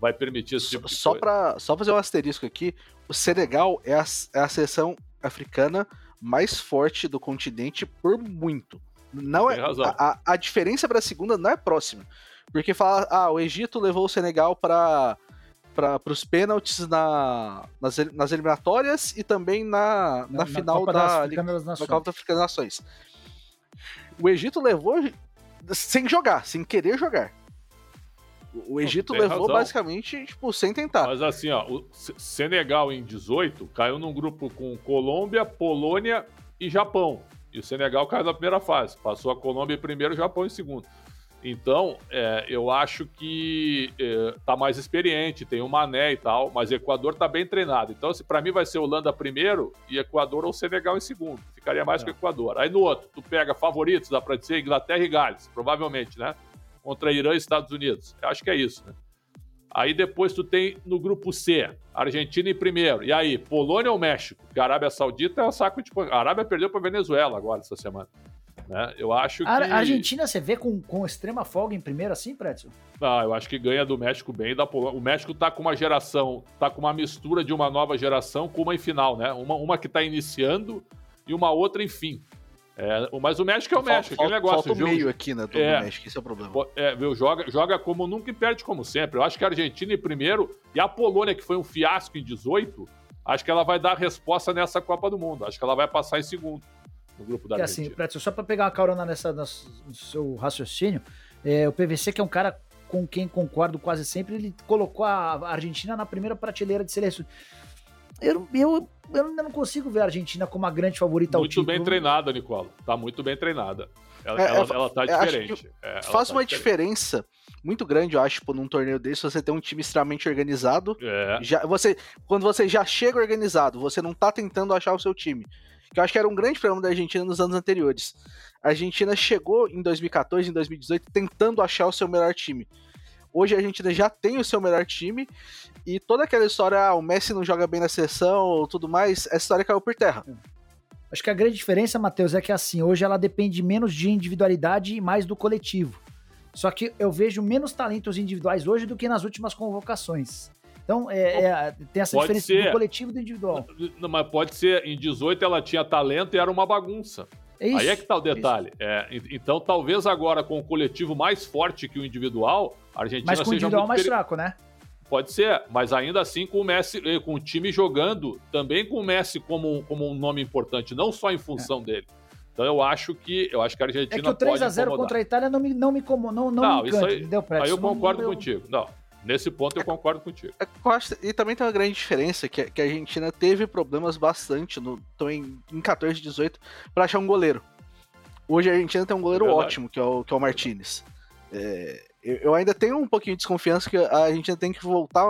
vai permitir esse tipo só, Só só fazer um asterisco aqui, o Senegal é a, é a seleção africana mais forte do continente por muito. Não é, a, a, diferença para a segunda não é próxima. Porque fala, ah, o Egito levou o Senegal para para os pênaltis na, nas, nas eliminatórias e também na, na, na final Copa da, da Copa Africana das Nações. O Egito levou sem jogar, sem querer jogar. O Egito levou razão. basicamente, tipo, sem tentar. Mas assim, ó, o Senegal em 18 caiu num grupo com Colômbia, Polônia e Japão. E o Senegal caiu na primeira fase. Passou a Colômbia em primeiro e o Japão em segundo. Então, é, eu acho que é, tá mais experiente, tem o Mané e tal, mas o Equador tá bem treinado. Então, se para mim vai ser Holanda primeiro e Equador ou Senegal em segundo. Ficaria mais é. que o Equador. Aí no outro, tu pega favoritos, dá para dizer Inglaterra e Gales, provavelmente, né? Contra Irã e Estados Unidos. Eu acho que é isso, né? Aí depois tu tem no grupo C, Argentina em primeiro. E aí, Polônia ou México? Porque a Arábia Saudita é um saco de. A Arábia perdeu para Venezuela agora essa semana. Né? Eu acho que. A Argentina você vê com, com extrema folga em primeiro assim, Prédio? Ah, eu acho que ganha do México bem da Polônia. O México tá com uma geração, tá com uma mistura de uma nova geração com uma em final, né? Uma, uma que tá iniciando e uma outra em fim. É, mas o México é o México, falta, aquele negócio. Falta o meio aqui, né, do é, México, esse é o problema. É, viu, joga, joga como nunca e perde como sempre. Eu acho que a Argentina em primeiro e a Polônia, que foi um fiasco em 18, acho que ela vai dar a resposta nessa Copa do Mundo. Acho que ela vai passar em segundo no grupo da e assim, Argentina. Assim, só para pegar uma carona nessa, no seu raciocínio, é, o PVC, que é um cara com quem concordo quase sempre, ele colocou a Argentina na primeira prateleira de seleção. Eu, eu, eu ainda não consigo ver a Argentina como a grande favorita muito ao título. Muito bem treinada, Nicola. Tá muito bem treinada. Ela, é, ela, ela tá diferente. É, faz tá uma diferente. diferença muito grande, eu acho, tipo, num torneio desse, você tem um time extremamente organizado. É. Já, você, quando você já chega organizado, você não tá tentando achar o seu time. Que eu acho que era um grande problema da Argentina nos anos anteriores. A Argentina chegou em 2014, em 2018, tentando achar o seu melhor time. Hoje a Argentina já tem o seu melhor time e toda aquela história, ah, o Messi não joga bem na seleção ou tudo mais, essa história caiu por terra. É. Acho que a grande diferença, Matheus, é que assim, hoje ela depende menos de individualidade e mais do coletivo. Só que eu vejo menos talentos individuais hoje do que nas últimas convocações. Então, é, é, tem essa pode diferença ser. do coletivo e do individual. Não, mas pode ser, em 18 ela tinha talento e era uma bagunça. Isso, Aí é que tá o detalhe. É, então, talvez agora, com o coletivo mais forte que o individual, a Argentina Mas com o individual mais fraco, né? Pode ser, mas ainda assim com o Messi, eh, com o time jogando, também com o Messi como, como um nome importante, não só em função é. dele. Então eu acho que eu acho que a Argentina É que o 3 a 0 contra a Itália não me não me como não não, não me encanta, aí, entendeu, Aí eu concordo contigo. Não, Nesse ponto eu concordo contigo. É, e também tem uma grande diferença, que, que a Argentina teve problemas bastante no, em, em 14 18 para achar um goleiro. Hoje a Argentina tem um goleiro é ótimo, que é o, que é o Martinez. É, eu ainda tenho um pouquinho de desconfiança que a gente tem que voltar.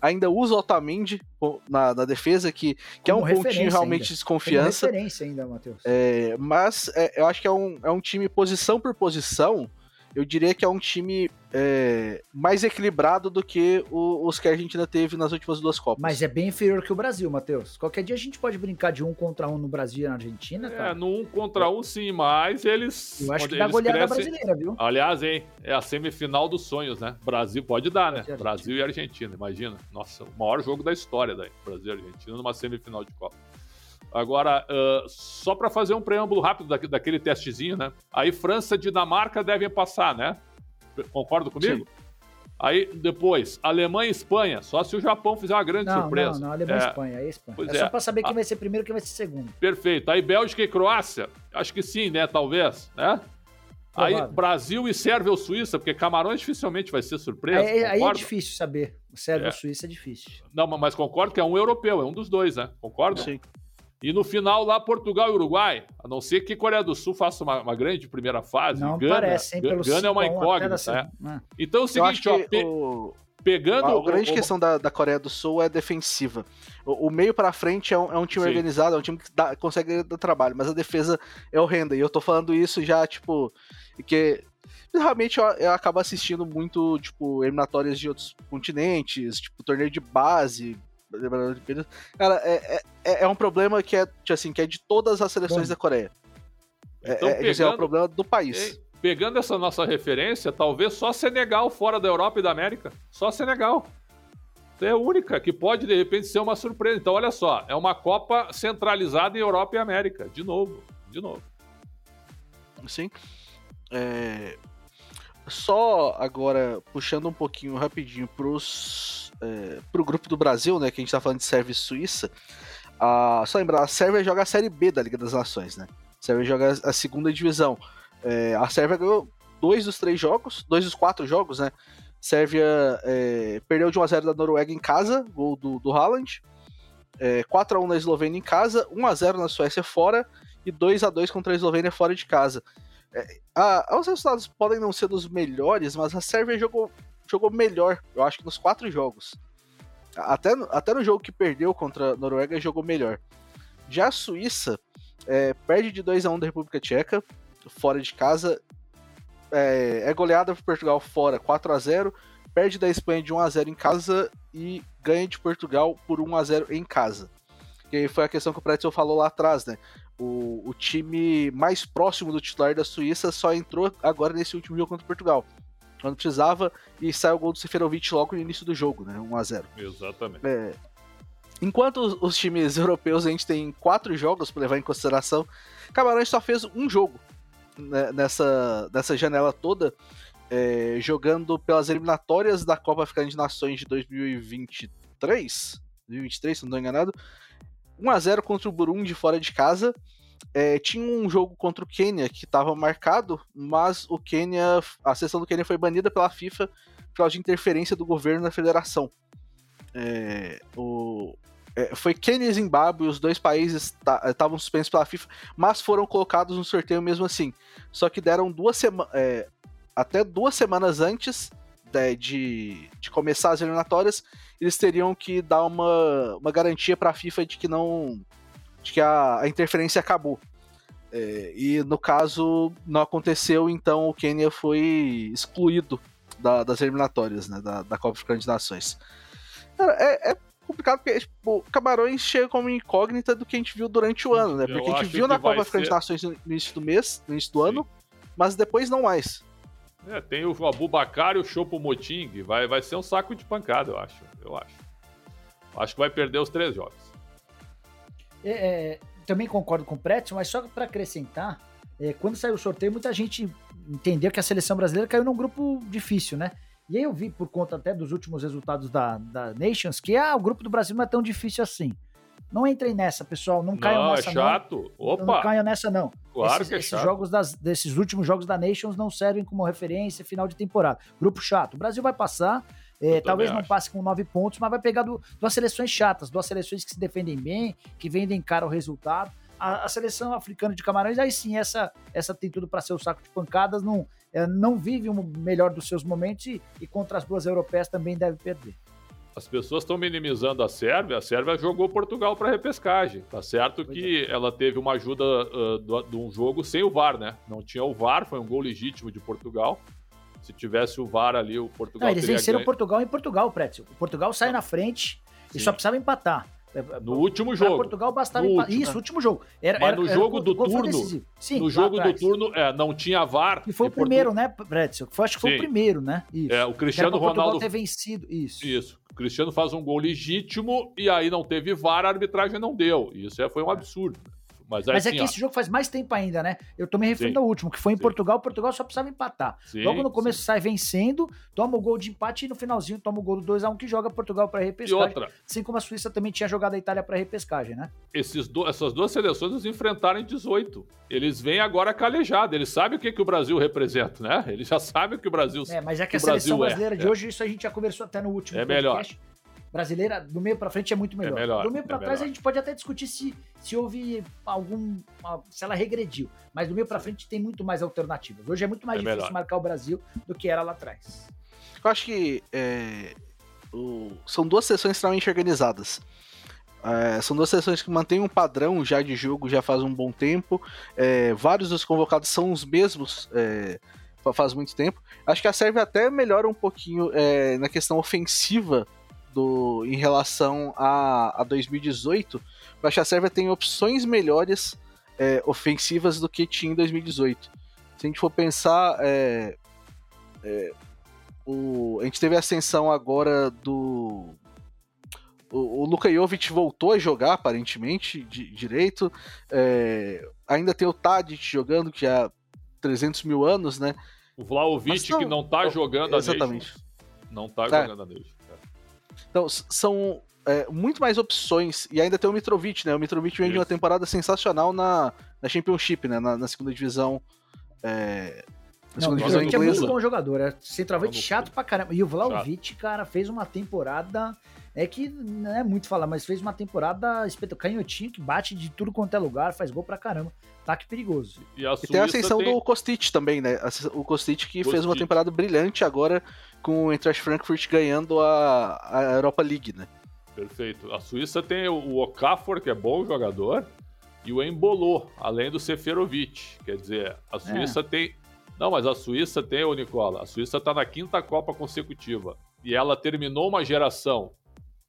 Ainda usa o Otamendi na, na defesa, que, que é um pontinho realmente de desconfiança. Como referência ainda, Matheus. É, mas é, eu acho que é um, é um time posição por posição eu diria que é um time é, mais equilibrado do que o, os que a Argentina teve nas últimas duas Copas. Mas é bem inferior que o Brasil, Matheus. Qualquer dia a gente pode brincar de um contra um no Brasil e na Argentina, cara. É, no um contra um sim, mas eles. Eu acho que dá goleada crescem... brasileira, viu? Aliás, hein, é a semifinal dos sonhos, né? Brasil pode dar, né? Brasil e Argentina, imagina. Nossa, o maior jogo da história daí. Brasil e Argentina numa semifinal de Copa. Agora, uh, só para fazer um preâmbulo rápido daquele testezinho, né? Aí França e Dinamarca devem passar, né? Concordo comigo? Sim. Aí depois, Alemanha e Espanha, só se o Japão fizer uma grande não, surpresa. Não, não, Alemanha e é, Espanha, é Espanha. é, é só para saber quem ah. vai ser primeiro e quem vai ser segundo. Perfeito. Aí Bélgica e Croácia, acho que sim, né? Talvez, né? Aí Brasil e Sérvia ou Suíça, porque Camarões dificilmente vai ser surpresa. É, aí é difícil saber. Sérvia é. ou Suíça é difícil. Não, mas concordo que é um europeu, é um dos dois, né? Concordo? Sim. E no final lá, Portugal e Uruguai. A não ser que Coreia do Sul faça uma, uma grande primeira fase. Não Gana, parece, hein? Pelo Gana é uma incógnita. Né? Então é o seguinte, ó, pe... o... pegando... A, a grande o... questão da, da Coreia do Sul é defensiva. O, o meio para frente é um, é um time Sim. organizado, é um time que dá, consegue dar trabalho, mas a defesa é horrenda. E eu tô falando isso já, tipo... Que realmente eu, eu, acabo assistindo muito, tipo, eliminatórias de outros continentes, tipo, torneio de base, Cara, é, é, é um problema que é, assim, que é de todas as seleções Bom. da Coreia. É, então, é, pegando, é um problema do país. Pegando essa nossa referência, talvez só Senegal fora da Europa e da América. Só Senegal. É a única que pode, de repente, ser uma surpresa. Então, olha só, é uma Copa centralizada em Europa e América. De novo, de novo. Sim. É... Só agora, puxando um pouquinho rapidinho pros é, pro grupo do Brasil, né? Que a gente tá falando de Sérvia e Suíça. A, só lembrar, a Sérvia joga a Série B da Liga das Nações, né? A Sérvia joga a segunda divisão. É, a Sérvia ganhou dois dos três jogos, dois dos quatro jogos, né? Sérvia é, perdeu de 1x0 da Noruega em casa, gol do, do Haaland. É, 4x1 na Eslovênia em casa, 1x0 na Suécia fora e 2x2 contra a Eslovênia fora de casa. É, a, os resultados podem não ser dos melhores, mas a Sérvia jogou jogou melhor, eu acho que nos quatro jogos. Até, até no jogo que perdeu contra a Noruega, jogou melhor. Já a Suíça é, perde de 2 a 1 da República Tcheca, fora de casa. É, é goleada por Portugal fora 4 a 0 perde da Espanha de 1 a 0 em casa e ganha de Portugal por 1 a 0 em casa. Que foi a questão que o Pretzel falou lá atrás, né? O, o time mais próximo do titular da Suíça só entrou agora nesse último jogo contra Portugal quando precisava, e sai o gol do Seferovic logo no início do jogo, né? 1x0. Exatamente. É, enquanto os, os, times europeus a gente tem quatro jogos para levar em consideração, Camarões só fez um jogo né, nessa, nessa janela toda, é, jogando pelas eliminatórias da Copa Africana de Nações de 2023, 2023, se não estou enganado, 1x0 contra o Burundi fora de casa, é, tinha um jogo contra o Quênia que estava marcado, mas o Quênia, a sessão do Quênia foi banida pela FIFA por causa de interferência do governo na federação. É, o, é, foi Quênia e Zimbábue, os dois países estavam suspensos pela FIFA, mas foram colocados no sorteio mesmo assim. Só que deram duas semanas. É, até duas semanas antes de, de, de, começar as eliminatórias, eles teriam que dar uma, uma garantia para a FIFA de que não de que a, a interferência acabou. É, e no caso não aconteceu, então o Quênia foi excluído da, das eliminatórias né, da, da Copa Africana de Nações. Cara, é, é, complicado porque tipo, Camarões chega como incógnita do que a gente viu durante o ano, né? Porque Eu a gente viu na Copa Africana ser... de Nações no início do mês, no início do Sim. ano, mas depois não mais. É, tem o Abubacar e o Chopo Moting, vai, vai ser um saco de pancada, eu acho. Eu acho. Acho que vai perder os três jogos. É, é, também concordo com o Pretzel, mas só para acrescentar, é, quando saiu o sorteio, muita gente entendeu que a seleção brasileira caiu num grupo difícil, né? E aí eu vi, por conta até dos últimos resultados da, da Nations, que ah, o grupo do Brasil não é tão difícil assim. Não entrem nessa, pessoal. Não caiam não, é nessa, é chato. não. Opa. Não caiam nessa, não. Claro esses, que é esses chato. jogos das, desses últimos jogos da Nations não servem como referência final de temporada. Grupo chato. O Brasil vai passar. É, talvez não passe com nove pontos, mas vai pegar do, duas seleções chatas, duas seleções que se defendem bem, que vendem cara o resultado. A, a seleção africana de Camarões, aí sim, essa, essa tem tudo para ser o saco de pancadas, não, é, não vive o melhor dos seus momentos e, e contra as duas europeias também deve perder. As pessoas estão minimizando a Sérvia. A Sérvia jogou Portugal para repescagem. Tá certo que é. ela teve uma ajuda uh, de um jogo sem o VAR, né? Não tinha o VAR, foi um gol legítimo de Portugal. Se tivesse o VAR ali, o Portugal. Não, eles venceram ganho. Portugal em Portugal, Prétio. O Portugal sai na frente Sim. e só precisava empatar. É, é, no último jogo. Portugal bastava no último, Isso, último jogo. Era, Mas no era, jogo era, do turno. Sim, no jogo do turno, é, não tinha VAR. E foi o primeiro, né, Bretzel? Acho que foi Sim. o primeiro, né? Isso. É, o Cristiano Ronaldo. ter vencido. Isso. Isso. O Cristiano faz um gol legítimo e aí não teve VAR, a arbitragem não deu. Isso é, foi um absurdo. Mas, Mas é que ó. esse jogo faz mais tempo ainda, né? Eu tô me referindo ao último, que foi em Sim. Portugal. Portugal só precisava empatar. Sim, Logo no começo sai vencendo, toma o gol de empate e no finalzinho toma o gol do 2x1 que joga Portugal para repescagem. E outra. Assim como a Suíça também tinha jogado a Itália para repescagem, né? Esses do, essas duas seleções nos enfrentaram em 18. Eles vêm agora calejados. Eles sabem o que, que o Brasil representa, né? Eles já sabem o que o Brasil É, mas é que, que a seleção é. brasileira é. de hoje, isso a gente já conversou até no último é podcast. Melhor brasileira, do meio para frente é muito melhor. É melhor do meio para é trás melhor. a gente pode até discutir se, se houve algum. se ela regrediu. Mas do meio para frente tem muito mais alternativas. Hoje é muito mais é difícil melhor. marcar o Brasil do que era lá atrás. Eu acho que é, o, são duas sessões extremamente organizadas. É, são duas sessões que mantêm um padrão já de jogo já faz um bom tempo. É, vários dos convocados são os mesmos é, faz muito tempo. Acho que a Sérvia até melhora um pouquinho é, na questão ofensiva do, em relação a, a 2018, eu acho que a Sérvia tem opções melhores é, ofensivas do que tinha em 2018. Se a gente for pensar, é, é, o, a gente teve a ascensão agora do. O, o Luka Jovic voltou a jogar, aparentemente, de, direito. É, ainda tem o Tadic jogando, que há 300 mil anos, né? O Vlaovic, não, que não tá jogando exatamente. a Nations. Não tá é. jogando a Nations. Então, são é, muito mais opções. E ainda tem o Mitrovic, né? O Mitrovic vem de uma temporada sensacional na, na Championship, né? Na, na segunda divisão. É, na segunda divisão inglesa. é muito bom jogador. É centroavante chato pra caramba. E o Vlaovic, cara, fez uma temporada. É que não é muito falar, mas fez uma temporada espetacular. Canhotinho que bate de tudo quanto é lugar, faz gol pra caramba. Ataque perigoso. E, e tem a ascensão tem... do Kostic também, né? O Kostic que Kostic. fez uma temporada brilhante agora com o Eintracht Frankfurt ganhando a, a Europa League, né? Perfeito. A Suíça tem o Okafor, que é bom jogador, e o Embolô, além do Seferovic. Quer dizer, a é. Suíça é. tem. Não, mas a Suíça tem, ô Nicola. A Suíça está na quinta Copa consecutiva. E ela terminou uma geração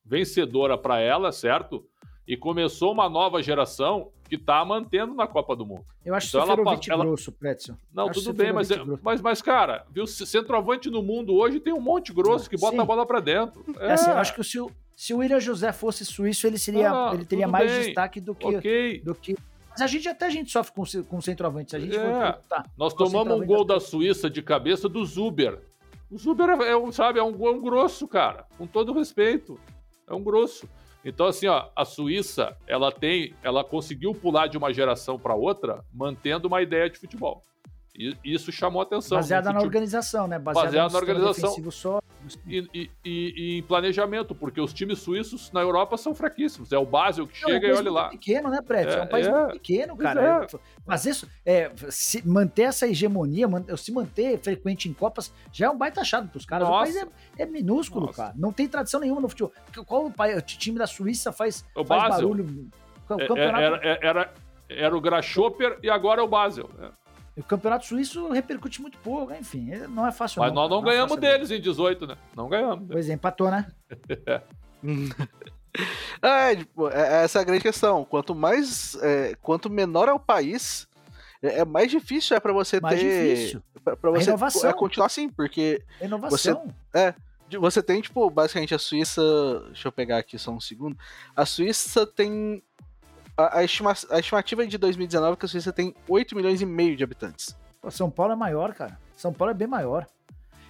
vencedora para ela, certo? E começou uma nova geração que tá mantendo na Copa do Mundo. Eu acho então Seferovic ela, grosso, Pretzel. Não, acho tudo bem, mas, é, mas, mas, cara, viu, centroavante no mundo hoje tem um monte grosso que bota Sim. a bola para dentro. É. é assim, eu acho que se o, se o William José fosse suíço, ele, seria, ah, ele teria mais bem. destaque do que, okay. do que mas a gente até a gente sofre com, com centroavante. A gente é. tá, Nós tomamos um gol da Suíça de cabeça do Zuber. O Zuber é, é um, sabe, é um, é um grosso, cara. Com todo respeito. É um grosso. Então, assim, ó, a Suíça, ela tem, ela conseguiu pular de uma geração para outra, mantendo uma ideia de futebol. E isso chamou atenção. Baseada na organização, né? Baseada, Baseada na organização. Só. E, e, e, em planejamento, porque os times suíços na Europa são fraquíssimos. É o Basel que Não, chega é um e olha lá. pequeno, né, Prédio? É, é, um país é, muito pequeno, cara. É. Mas isso, é, se manter essa hegemonia, se manter frequente em Copas, já é um baita achado pros caras. Nossa. O país é, é minúsculo, Nossa. cara. Não tem tradição nenhuma no futebol. Qual o, o time da Suíça faz, o faz Basel. barulho? É, campeonato... era, era, era, o Grasshopper e agora é o Basel. Né? O campeoano suíço repercute muito pouco, enfim, não é fácil. Mas não, nós não, não é ganhamos é deles em 18, né? Não ganhamos. Pois é, empatou, né? é, tipo, é, essa é a grande questão. Quanto mais, é, quanto menor é o país, é, é mais difícil é para você mais ter, difícil. para você é, continuar assim, porque Renovação. você é você tem tipo basicamente a Suíça, deixa eu pegar aqui só um segundo. A Suíça tem a, estima, a estimativa de 2019 é que a Suíça tem 8 milhões e meio de habitantes. São Paulo é maior, cara. São Paulo é bem maior.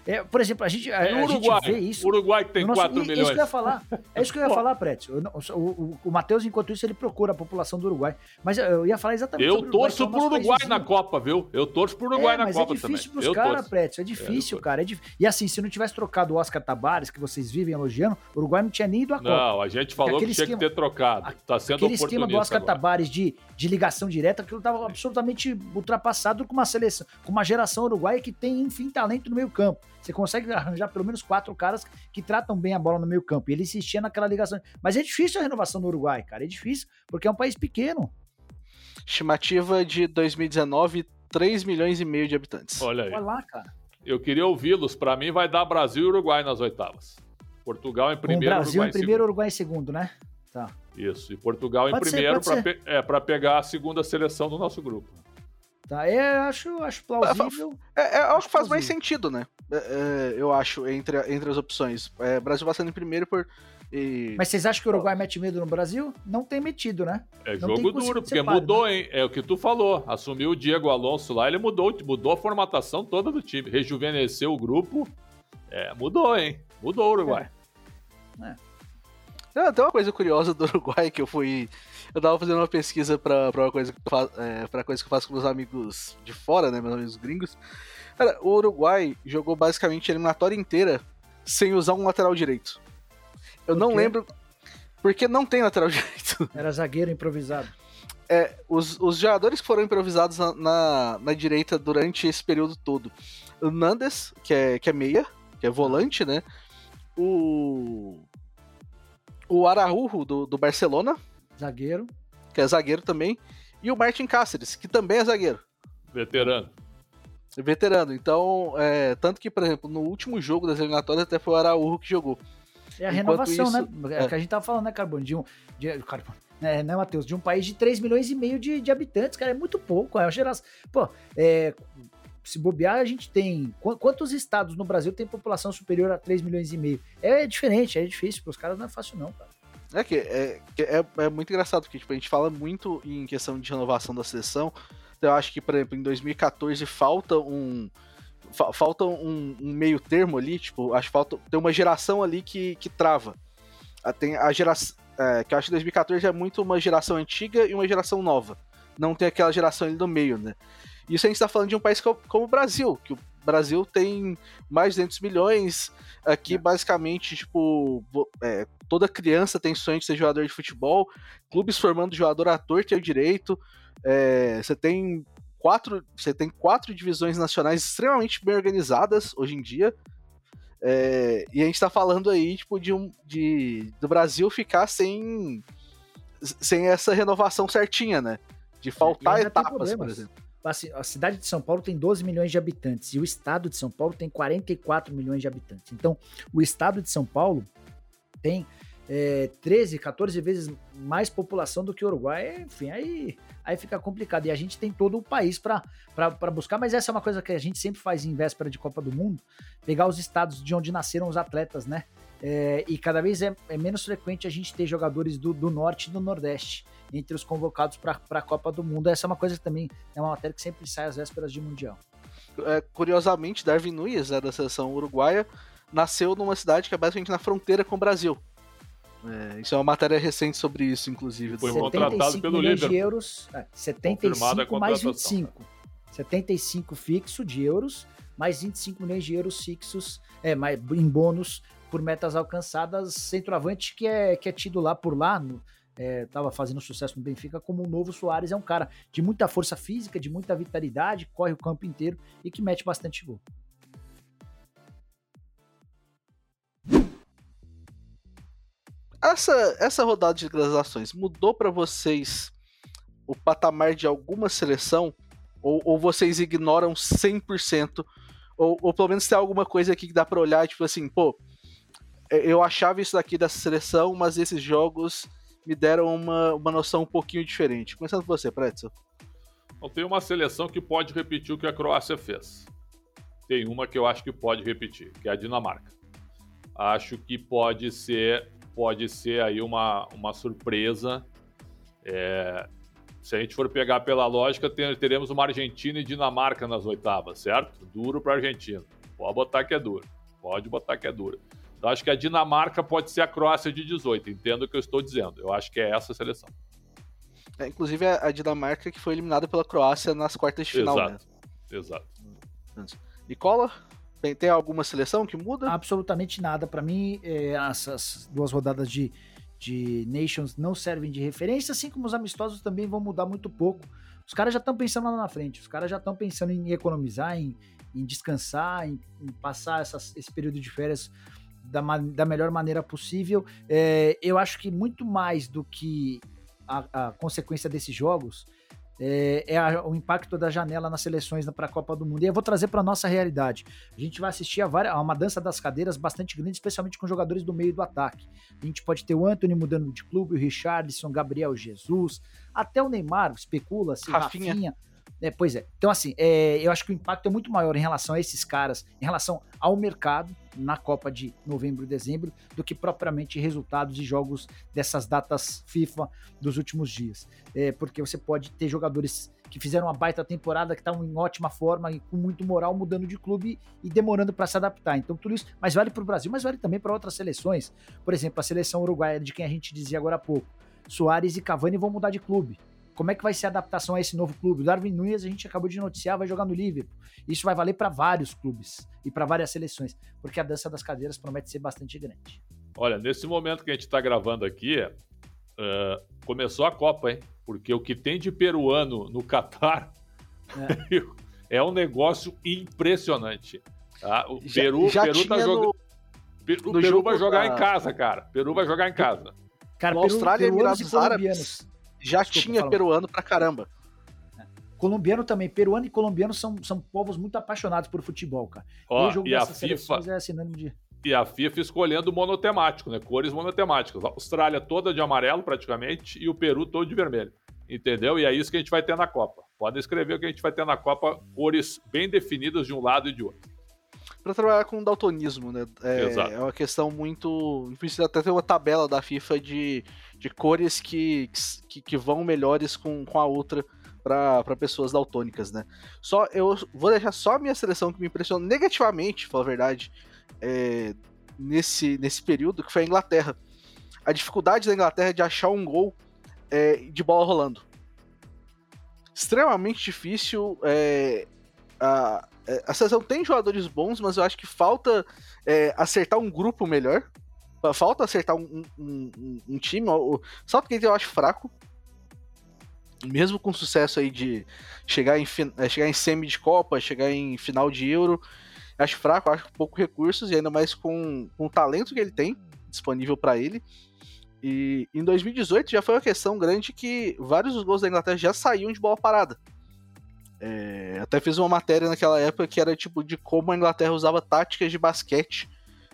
É, por exemplo, a gente, a, a gente Uruguai? vê isso. O Uruguai que tem no nosso- 4 e- milhões. Isso que eu ia falar. É isso que eu ia falar, Pretz. O, o, o, Matheus, enquanto isso, ele procura a população do Uruguai. Mas eu- eu ia falar exatamente Eu sobre o Uruguai, que é torço o pro Uruguai na. Copa, viu? Eu torço pro Uruguai é, na mas Copa é difícil também. pros caras, torço. Pretz. É difícil, torço. cara. É dif- E assim, se não tivesse trocado o Oscar Tabares, que vocês vivem elogiando, o Uruguai não tinha nem ido à Copa. Não, a gente falou que tinha esquema- que ter trocado. Tá sendo Aquele esquema do Oscar agora. Tabares de, de ligação direta, aquilo estava absolutamente ultrapassado com uma seleção, com uma geração uruguaia que tem, enfim, talento no meio campo. Você consegue arranjar pelo menos quatro caras que tratam bem a bola no meio campo. E ele insistia naquela ligação. Mas é difícil a renovação no Uruguai, cara. É difícil, porque é um país pequeno. Estimativa de 2019, 3 milhões e meio de habitantes. Olha aí. Olha lá, cara. Eu queria ouvi-los. Pra mim vai dar Brasil e Uruguai nas oitavas. Portugal em Com primeiro, Brasil Uruguai em primeiro, segundo. Uruguai em segundo, né? Tá. Isso. E Portugal em Pode ser, primeiro ser. pe- é, pra pegar a segunda seleção do nosso grupo. Tá, é, acho, acho plausível. É, é Acho que faz mais sentido, né? É, é, eu acho, entre, entre as opções. É, Brasil passando em primeiro por. E... Mas vocês acham que o Uruguai mete medo no Brasil? Não tem metido, né? É Não jogo duro, porque separo, mudou, hein? É o que tu falou. Assumiu o Diego Alonso lá, ele mudou, mudou a formatação toda do time. Rejuvenesceu o grupo. É, mudou, hein? Mudou o Uruguai. Ah, tem uma coisa curiosa do Uruguai que eu fui. Eu tava fazendo uma pesquisa pra, pra uma coisa que eu faço, é, pra coisa que eu faço com meus amigos de fora, né? Meus amigos gringos. Cara, o Uruguai jogou basicamente a eliminatória inteira sem usar um lateral direito. Eu não lembro. Porque não tem lateral direito. Era zagueiro improvisado. É, os, os jogadores que foram improvisados na, na, na direita durante esse período todo. O Nandes, que é, que é meia, que é volante, né? O. O Araújo, do, do Barcelona, Zagueiro. que é zagueiro também. E o Martin Cáceres, que também é zagueiro. Veterano. Veterano. Então, é, tanto que, por exemplo, no último jogo das eliminatórias até foi o Araújo que jogou. É a Enquanto renovação, isso- né? É o que a gente tava falando, né, Carbono? De um. De, Carbono. É, né, Matheus? De um país de 3 milhões e meio de, de habitantes, cara, é muito pouco. É uma geração. Pô, é, se bobear, a gente tem. qu- Quantos estados no Brasil tem população superior a 3 milhões e meio? É diferente, é difícil. Para os caras não é fácil, não, cara. É que é, é, é muito engraçado, porque tipo, a gente fala muito em questão de renovação da seleção. Então, eu acho que, por exemplo, em 2014 falta um. fa- falta um, um meio termo ali, tipo, acho que falta. Tem uma geração ali que, que trava. Ah, Tem a geração. É, que eu acho que 2014 é muito uma geração antiga e uma geração nova. Não tem aquela geração ali no meio, né? Isso a gente tá falando de um país co- como o Brasil, que o Brasil tem mais de 200 milhões. Aqui, É. basicamente, tipo, é, toda criança tem sonho de ser jogador de futebol. Clubes formando jogador ator tem o direito. É, você tem quatro, você tem quatro divisões nacionais extremamente bem organizadas hoje em dia. É, e a gente tá falando aí, tipo, de um. De, do Brasil ficar sem. sem essa renovação certinha, né? De faltar ainda tem etapas, por exemplo. Assim, a cidade de São Paulo tem 12 milhões de habitantes e o estado de São Paulo tem 44 milhões de habitantes. Então, o estado de São Paulo tem é, 13, 14 vezes mais população do que o Uruguai. Enfim, aí, aí fica complicado. E a gente tem todo o país para buscar, mas essa é uma coisa que a gente sempre faz em véspera de Copa do Mundo: pegar os estados de onde nasceram os atletas, né? É, e cada vez é, é menos frequente a gente ter jogadores do, do norte e do nordeste entre os convocados para a Copa do Mundo. Essa é uma coisa que também é uma matéria que sempre sai às vésperas de Mundial. É, curiosamente, Darwin Nunes, né, da seleção uruguaia, nasceu numa cidade que é basicamente na fronteira com o Brasil. É, isso é uma matéria recente sobre isso, inclusive. Foi do- contratado 75 pelo milhões de Liverpool. euros, é, Confirmada a 75 mais contratação. 25. 75 fixo de euros, mais 25 milhões de euros fixos, é, mais, em bônus por metas alcançadas. Centroavante que é, que é tido lá por lá, no, é, tava fazendo sucesso no Benfica, como o novo Soares é um cara de muita força física, de muita vitalidade, corre o campo inteiro e que mete bastante gol. Essa, essa rodada de transações mudou pra vocês o patamar de alguma seleção? Ou, ou vocês ignoram 100%? Ou, ou pelo menos tem alguma coisa aqui que dá pra olhar, tipo assim, pô, é, eu achava isso daqui dessa seleção, mas esses jogos me deram uma, uma noção um pouquinho diferente. Começando com você, Pretzel. Então tem uma seleção que pode repetir o que a Croácia fez. Tem uma que eu acho que pode repetir, que é a Dinamarca. Acho que pode ser, pode ser aí uma, uma surpresa. É, se a gente for pegar pela lógica, ter- teremos uma Argentina e Dinamarca nas oitavas, certo? Duro para a Argentina. Pode botar que é dura. Pode botar que é dura. Então acho que a Dinamarca pode ser a Croácia de 18. Entendo o que eu estou dizendo. Eu acho que é essa a seleção. É, inclusive a Dinamarca que foi eliminada pela Croácia nas quartas de final. Exato. Né? Exato. Nicola, tem, tem alguma seleção que muda? Absolutamente nada. Para mim, é, essas duas rodadas de, de Nations não servem de referência, assim como os amistosos também vão mudar muito pouco. Os caras já estão pensando lá na frente, os caras já estão pensando em economizar, em, em descansar, em, em passar essas, esse período de férias da, da melhor maneira possível. É, eu acho que muito mais do que a, a consequência desses jogos é, é a, o impacto da janela nas seleções para a Copa do Mundo. E eu vou trazer para nossa realidade. A gente vai assistir a, várias, a, uma dança das cadeiras bastante grande, especialmente com jogadores do meio do ataque. A gente pode ter o Anthony mudando de clube, o Richardson, Gabriel Jesus, até o Neymar, especula-se, Rafinha. Rafinha é, pois é. Então, assim, é, eu acho que o impacto é muito maior em relação a esses caras, em relação ao mercado na Copa de novembro e dezembro, do que propriamente resultados de jogos dessas datas FIFA dos últimos dias. É, porque você pode ter jogadores que fizeram uma baita temporada, que estavam em ótima forma e com muito moral, mudando de clube e demorando para se adaptar. Então, tudo isso, mas vale para o Brasil, mas vale também para outras seleções. Por exemplo, a seleção uruguaia, de quem a gente dizia agora há pouco. Soares e Cavani vão mudar de clube. Como é que vai ser a adaptação a esse novo clube? O Darwin Nunes, a gente acabou de noticiar, vai jogar no Liverpool. Isso vai valer para vários clubes e para várias seleções, porque a dança das cadeiras promete ser bastante grande. Olha, nesse momento que a gente está gravando aqui, uh, começou a Copa, hein? Porque o que tem de peruano no Catar é, é um negócio impressionante. Tá? O já, Peru, já Peru tá jogando. O Peru vai jogar em casa, cara. Peru vai jogar em casa. Cara, Peru, Austrália e Emirados Árabes já Desculpa, tinha fala. peruano pra caramba. É. Colombiano também. Peruano e colombiano são, são povos muito apaixonados por futebol, cara. Ó, e o jogo e a FIFA é sinônimo de. E a FIFA escolhendo monotemático, né? Cores monotemáticas. A Austrália toda de amarelo, praticamente, e o Peru todo de vermelho. Entendeu? E é isso que a gente vai ter na Copa. Podem escrever o que a gente vai ter na Copa, cores bem definidas de um lado e de outro. Para trabalhar com daltonismo, né? É, Exato. é uma questão muito. Precisa até ter uma tabela da FIFA de de cores que, que, que vão melhores com, com a outra para pessoas daltônicas, né? Só eu vou deixar só a minha seleção que me impressionou negativamente, falar a verdade, é, nesse, nesse período, que foi a Inglaterra. A dificuldade da Inglaterra de achar um gol é, de bola rolando. Extremamente difícil. É, a, a seleção tem jogadores bons, mas eu acho que falta é, acertar um grupo melhor Falta acertar um, um, um, um time. O Southgate eu acho fraco. Mesmo com sucesso aí de chegar em, é, chegar em semi de Copa, chegar em final de Euro, acho fraco, acho pouco recursos, e ainda mais com, com o talento que ele tem disponível para ele. E em 2018 já foi uma questão grande que vários dos gols da Inglaterra já saíam de bola parada. É, até fiz uma matéria naquela época que era tipo de como a Inglaterra usava táticas de basquete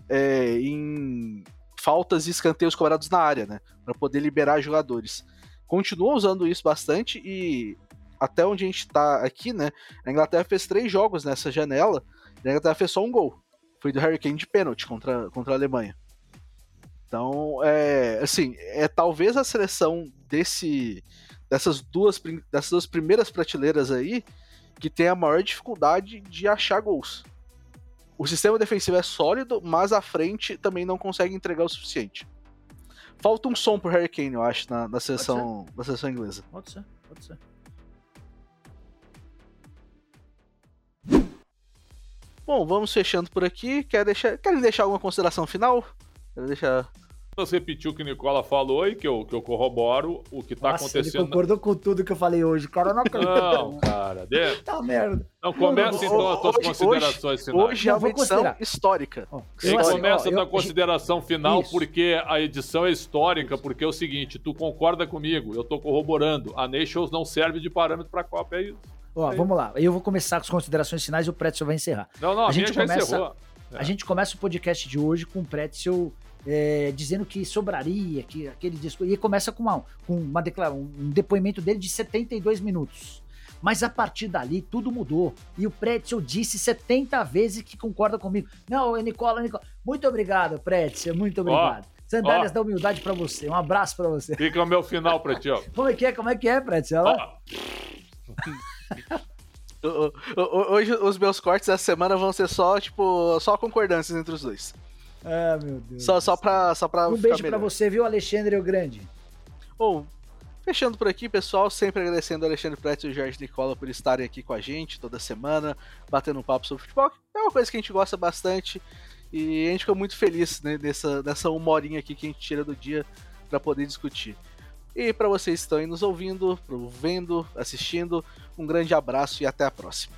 é, em faltas e escanteios cobrados na área, né? Para poder liberar jogadores. Continua usando isso bastante e até onde a gente está aqui, né? A Inglaterra fez três jogos nessa janela e a Inglaterra fez só um gol. Foi do Harry Kane de pênalti contra, contra a Alemanha. Então, é, assim, é talvez a seleção desse, dessas, duas, dessas duas primeiras prateleiras aí que tem a maior dificuldade de achar gols o sistema defensivo é sólido, mas a frente também não consegue entregar o suficiente. Falta um som pro Harry Kane, eu acho, na, na, seleção, na seleção inglesa. Pode ser, pode ser. Bom, vamos fechando por aqui. Quer deixar, querem deixar alguma consideração final? Quer deixar você repetiu o que o Nicola falou e que eu, que eu corroboro o que tá Nossa, acontecendo. Ele concordou com tudo que eu falei hoje. Cara, não acredito. Não, cara. De... Tá merda. Não, começa então as tuas considerações hoje, finais. Hoje é uma edição histórica. Oh, assim, começa a tua consideração final, isso. porque a edição é histórica, porque é o seguinte, tu concorda comigo, eu tô corroborando. A Nations não serve de parâmetro pra Copa, é isso. Ó, é vamos lá. Eu vou começar com as considerações finais e o Pretzel vai encerrar. Não, não, a, a gente começa, encerrou. A gente começa o podcast de hoje com o Pretzel é, dizendo que sobraria, que aquele disco. E começa com, uma, com uma um depoimento dele de 72 minutos. Mas a partir dali tudo mudou. E o Pretzel disse 70 vezes que concorda comigo. Não, Nicola, Nicola. Muito obrigado, Pretzel, muito obrigado. Oh, Sandálias oh. da humildade para você. Um abraço para você. Fica o meu final, Pretzel. Como é que é? Como é que é, Pretzel? Oh. Hoje os meus cortes da semana vão ser só, tipo, só concordâncias entre os dois. Ah, meu Deus. Só, só pra, só pra Um beijo pra você, viu, Alexandre o Grande? Bom, fechando por aqui, pessoal, sempre agradecendo Alexandre Preto e o Jorge Nicola por estarem aqui com a gente toda semana, batendo um papo sobre futebol. É uma coisa que a gente gosta bastante e a gente ficou muito feliz né, nessa, nessa uma horinha aqui que a gente tira do dia para poder discutir. E para vocês que estão aí nos ouvindo, vendo, assistindo, um grande abraço e até a próxima.